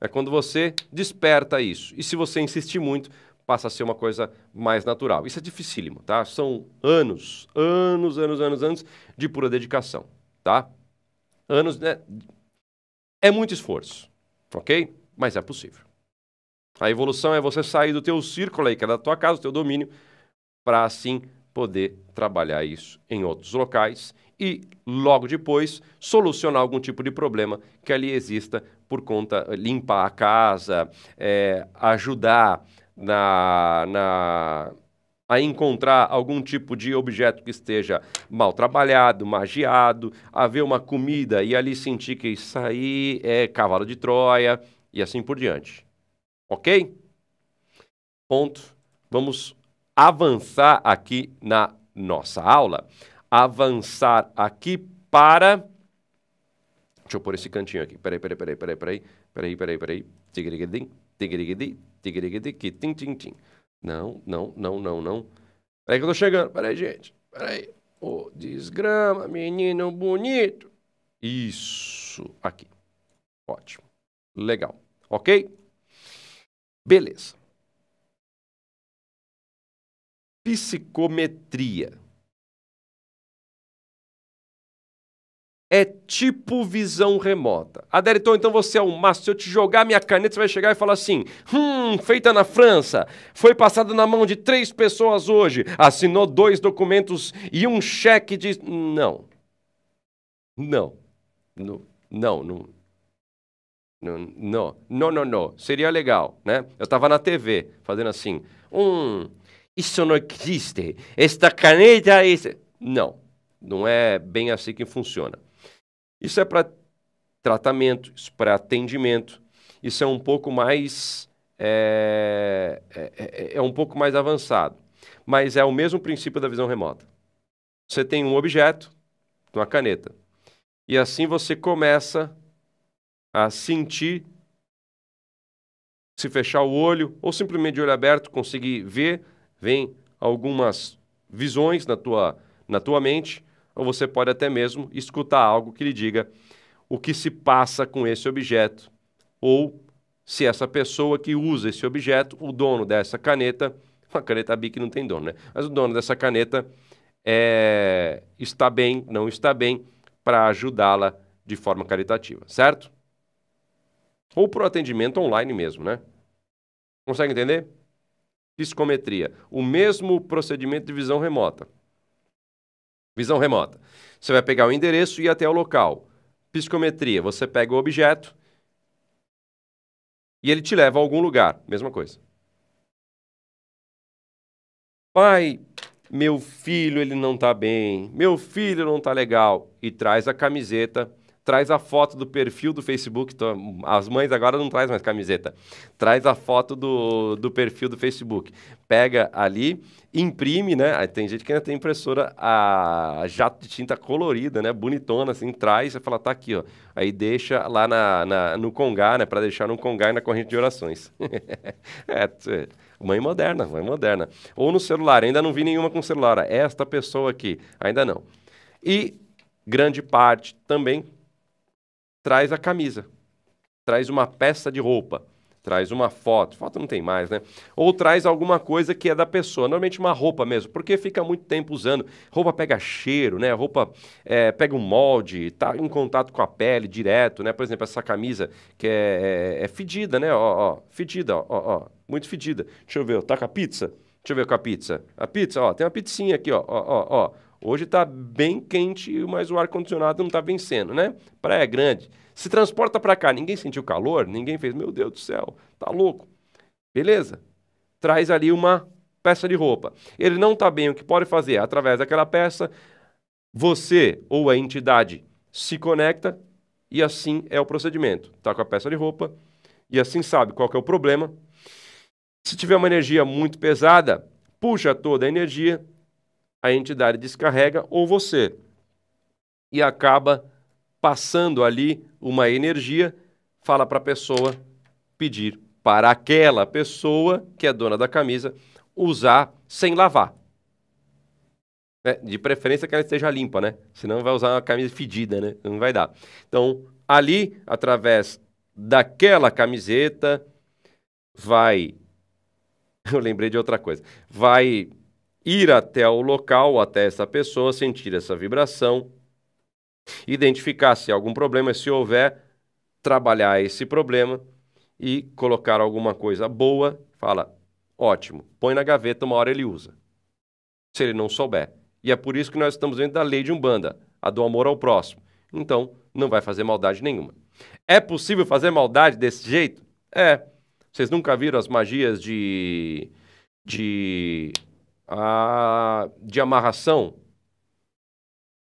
É quando você desperta isso. E se você insistir muito, passa a ser uma coisa mais natural. Isso é dificílimo, tá? São anos, anos, anos, anos, anos de pura dedicação, tá? Anos, né? É muito esforço, ok? Mas é possível. A evolução é você sair do teu círculo aí, que é da tua casa, do teu domínio, para assim poder trabalhar isso em outros locais e logo depois solucionar algum tipo de problema que ali exista por conta limpar a casa, é, ajudar na, na a encontrar algum tipo de objeto que esteja mal trabalhado, magiado, a ver uma comida e ali sentir que isso aí é cavalo de Troia e assim por diante. Ok? Ponto. Vamos avançar aqui na nossa aula. Avançar aqui para. Deixa eu pôr esse cantinho aqui. Peraí, peraí, peraí, peraí, peraí. Peraí, peraí, peraí. Tigrigidim, tigrigidim, tigrigidim, tim, tim, tim. Não, não, não, não, não. Peraí que eu tô chegando. Peraí, gente. Peraí. Ô, oh, desgrama, menino bonito. Isso. Aqui. Ótimo. Legal. Ok? Beleza. Psicometria. É tipo visão remota. Aderiton, então você é um mastro. Se eu te jogar minha caneta, você vai chegar e falar assim: hum, feita na França, foi passada na mão de três pessoas hoje, assinou dois documentos e um cheque de. Não. Não. Não. Não. Não. Não, não, não, não. Seria legal, né? Eu estava na TV fazendo assim. Hum, isso não existe. Esta caneta. Esse... Não, não é bem assim que funciona. Isso é para tratamento, isso para atendimento. Isso é um pouco mais é, é, é, é um pouco mais avançado, mas é o mesmo princípio da visão remota. Você tem um objeto, uma caneta, e assim você começa a sentir, se fechar o olho ou simplesmente de olho aberto conseguir ver, vem algumas visões na tua, na tua mente ou você pode até mesmo escutar algo que lhe diga o que se passa com esse objeto, ou se essa pessoa que usa esse objeto, o dono dessa caneta, uma caneta Bic não tem dono, né? Mas o dono dessa caneta é, está bem, não está bem, para ajudá-la de forma caritativa, certo? Ou o atendimento online mesmo, né? Consegue entender? Psicometria, o mesmo procedimento de visão remota. Visão remota. Você vai pegar o endereço e ir até o local. Psicometria, você pega o objeto e ele te leva a algum lugar. Mesma coisa. Pai, meu filho ele não está bem, meu filho não está legal. E traz a camiseta traz a foto do perfil do Facebook. As mães agora não traz mais camiseta. Traz a foto do, do perfil do Facebook. Pega ali, imprime, né? Aí tem gente que ainda tem impressora a jato de tinta colorida, né? Bonitona, assim, traz e fala, tá aqui, ó. Aí deixa lá na, na no Congá, né? Para deixar no Congá e na corrente de orações. é, mãe moderna, mãe moderna. Ou no celular, ainda não vi nenhuma com celular. Esta pessoa aqui, ainda não. E grande parte também traz a camisa, traz uma peça de roupa, traz uma foto, foto não tem mais, né? Ou traz alguma coisa que é da pessoa, normalmente uma roupa mesmo, porque fica muito tempo usando. Roupa pega cheiro, né? Roupa é, pega um molde, tá em contato com a pele direto, né? Por exemplo, essa camisa que é, é, é fedida, né? Ó, ó, fedida, ó, ó, muito fedida. Deixa eu ver, tá com a pizza? Deixa eu ver com a pizza. A pizza, ó, tem uma pizzinha aqui, ó, ó, ó, ó. Hoje está bem quente, mas o ar-condicionado não está vencendo, né? Praia grande. Se transporta para cá, ninguém sentiu calor, ninguém fez, meu Deus do céu, tá louco. Beleza? Traz ali uma peça de roupa. Ele não está bem, o que pode fazer? Através daquela peça, você ou a entidade se conecta e assim é o procedimento. Está com a peça de roupa e assim sabe qual é o problema. Se tiver uma energia muito pesada, puxa toda a energia a entidade descarrega ou você. E acaba passando ali uma energia, fala para a pessoa pedir para aquela pessoa, que é dona da camisa, usar sem lavar. É, de preferência que ela esteja limpa, né? Senão vai usar uma camisa fedida, né? Não vai dar. Então, ali, através daquela camiseta, vai. Eu lembrei de outra coisa. Vai ir até o local, até essa pessoa, sentir essa vibração, identificar se há algum problema, se houver, trabalhar esse problema e colocar alguma coisa boa, fala, ótimo, põe na gaveta, uma hora ele usa. Se ele não souber. E é por isso que nós estamos dentro da lei de Umbanda, a do amor ao próximo. Então, não vai fazer maldade nenhuma. É possível fazer maldade desse jeito? É. Vocês nunca viram as magias de. de. A, de amarração?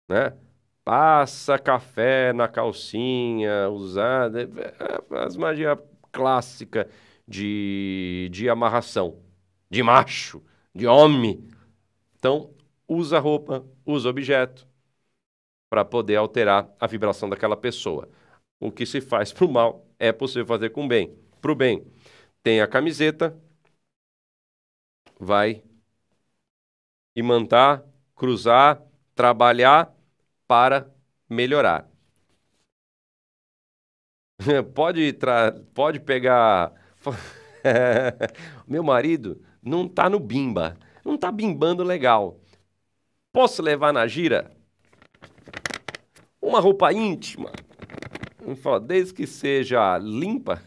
Né? Passa café na calcinha, usada. É, as magias clássicas de, de amarração. De macho, de homem. Então, usa roupa, usa objeto para poder alterar a vibração daquela pessoa. O que se faz para o mal é possível fazer com o bem. Para o bem, tem a camiseta, vai imantar, cruzar, trabalhar para melhorar. pode, pode pegar. Meu marido não está no bimba, não está bimbando legal. Posso levar na gira? Uma roupa íntima. Desde que seja limpa.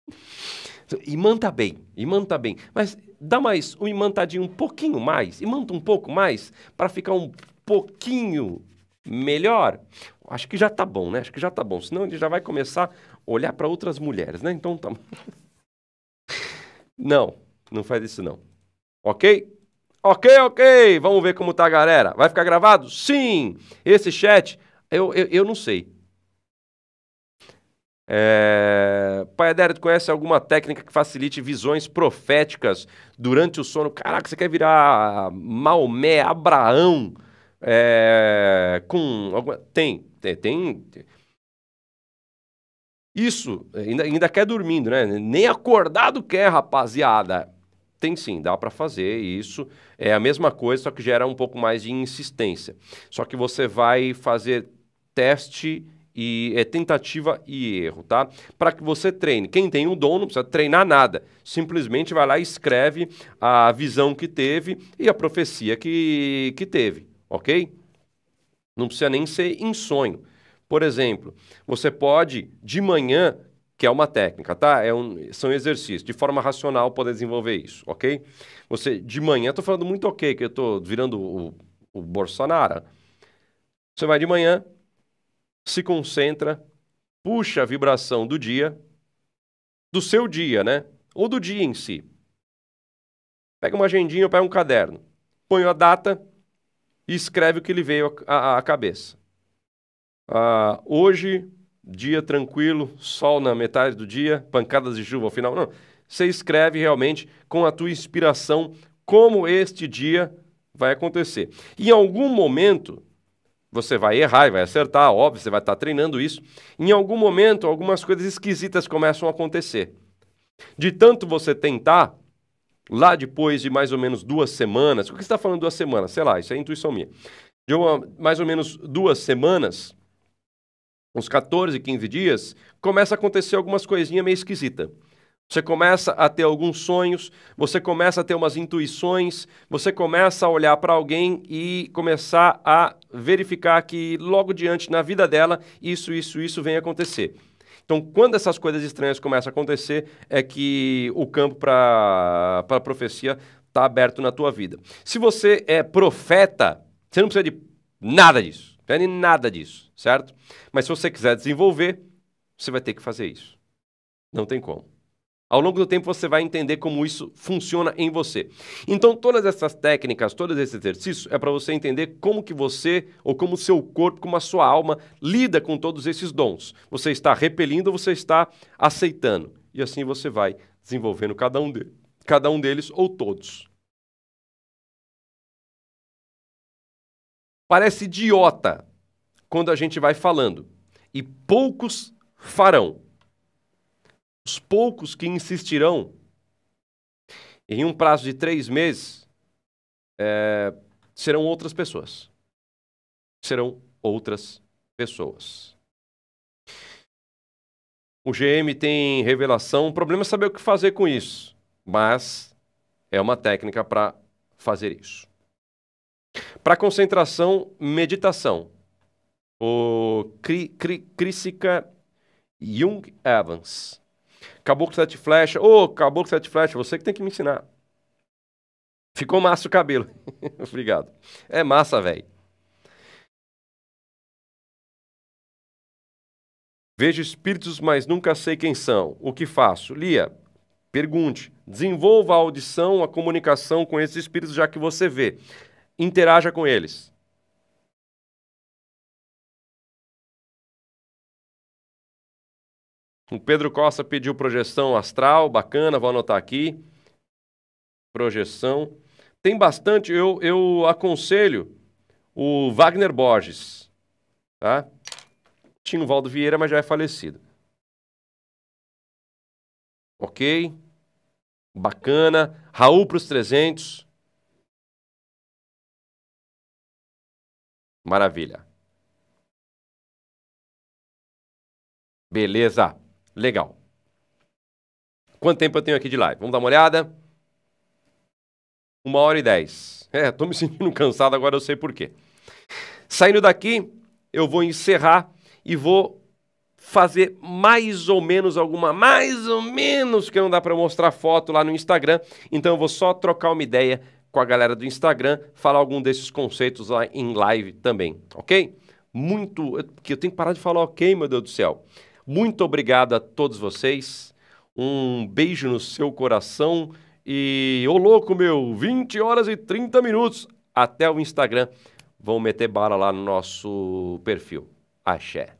imanta bem, imanta bem. Mas dá mais um imantadinho um pouquinho mais, imanta um pouco mais para ficar um pouquinho melhor. Acho que já tá bom, né? Acho que já tá bom. Senão ele já vai começar a olhar para outras mulheres, né? Então tá. não, não faz isso não. Ok? Ok, ok. Vamos ver como tá a galera. Vai ficar gravado? Sim. Esse chat, eu, eu, eu não sei. É... Pai Adérito, conhece alguma técnica que facilite visões proféticas durante o sono? Caraca, você quer virar Maomé, Abraão? É... Com alguma... Tem, tem, tem. Isso, ainda, ainda quer dormindo, né? Nem acordado quer, rapaziada. Tem sim, dá para fazer isso. É a mesma coisa, só que gera um pouco mais de insistência. Só que você vai fazer teste e é tentativa e erro, tá? Para que você treine. Quem tem o dom não precisa treinar nada. Simplesmente vai lá e escreve a visão que teve e a profecia que, que teve, ok? Não precisa nem ser em sonho. Por exemplo, você pode de manhã que é uma técnica, tá? É um, são exercícios, de forma racional poder desenvolver isso, ok? Você, de manhã, tô falando muito ok, que eu tô virando o, o Bolsonaro. Você vai de manhã, se concentra, puxa a vibração do dia, do seu dia, né? Ou do dia em si. Pega uma agendinha ou pega um caderno, põe a data e escreve o que lhe veio à cabeça. Ah, hoje dia tranquilo, sol na metade do dia, pancadas de chuva ao final. Não. Você escreve realmente com a tua inspiração como este dia vai acontecer. Em algum momento, você vai errar e vai acertar, óbvio, você vai estar treinando isso. Em algum momento, algumas coisas esquisitas começam a acontecer. De tanto você tentar, lá depois de mais ou menos duas semanas, o que você está falando duas semanas? Sei lá, isso é intuição minha. De uma, mais ou menos duas semanas, uns 14, 15 dias, começa a acontecer algumas coisinhas meio esquisitas. Você começa a ter alguns sonhos, você começa a ter umas intuições, você começa a olhar para alguém e começar a verificar que logo diante na vida dela isso, isso, isso vem acontecer. Então, quando essas coisas estranhas começam a acontecer, é que o campo para a profecia está aberto na tua vida. Se você é profeta, você não precisa de nada disso. Não precisa de nada disso, certo? Mas se você quiser desenvolver, você vai ter que fazer isso. Não tem como. Ao longo do tempo você vai entender como isso funciona em você. Então todas essas técnicas, todos esses exercícios é para você entender como que você ou como o seu corpo, como a sua alma lida com todos esses dons. Você está repelindo ou você está aceitando. E assim você vai desenvolvendo cada um, de, cada um deles ou todos. Parece idiota quando a gente vai falando. E poucos farão. Os poucos que insistirão, em um prazo de três meses, é, serão outras pessoas. Serão outras pessoas. O GM tem revelação, o problema é saber o que fazer com isso, mas é uma técnica para fazer isso. Para concentração, meditação o Krishika Jung Evans. Caboclo Sete Flecha. Ô, oh, Caboclo Sete Flecha, você que tem que me ensinar. Ficou massa o cabelo. Obrigado. É massa, velho. Vejo espíritos, mas nunca sei quem são. O que faço? Lia, pergunte. Desenvolva a audição, a comunicação com esses espíritos, já que você vê. Interaja com eles. O Pedro Costa pediu projeção astral, bacana, vou anotar aqui. Projeção. Tem bastante, eu, eu aconselho o Wagner Borges. Tá? Tinha o Valdo Vieira, mas já é falecido. Ok? Bacana. Raul para os 300. Maravilha. Beleza. Legal. Quanto tempo eu tenho aqui de live? Vamos dar uma olhada? Uma hora e dez. É, tô me sentindo cansado agora, eu sei por quê. Saindo daqui, eu vou encerrar e vou fazer mais ou menos alguma, mais ou menos, que não dá para mostrar foto lá no Instagram. Então eu vou só trocar uma ideia com a galera do Instagram, falar algum desses conceitos lá em live também, ok? Muito, que eu tenho que parar de falar ok, meu Deus do céu. Muito obrigado a todos vocês. Um beijo no seu coração e ô louco meu, 20 horas e 30 minutos até o Instagram. Vão meter bala lá no nosso perfil. Axé.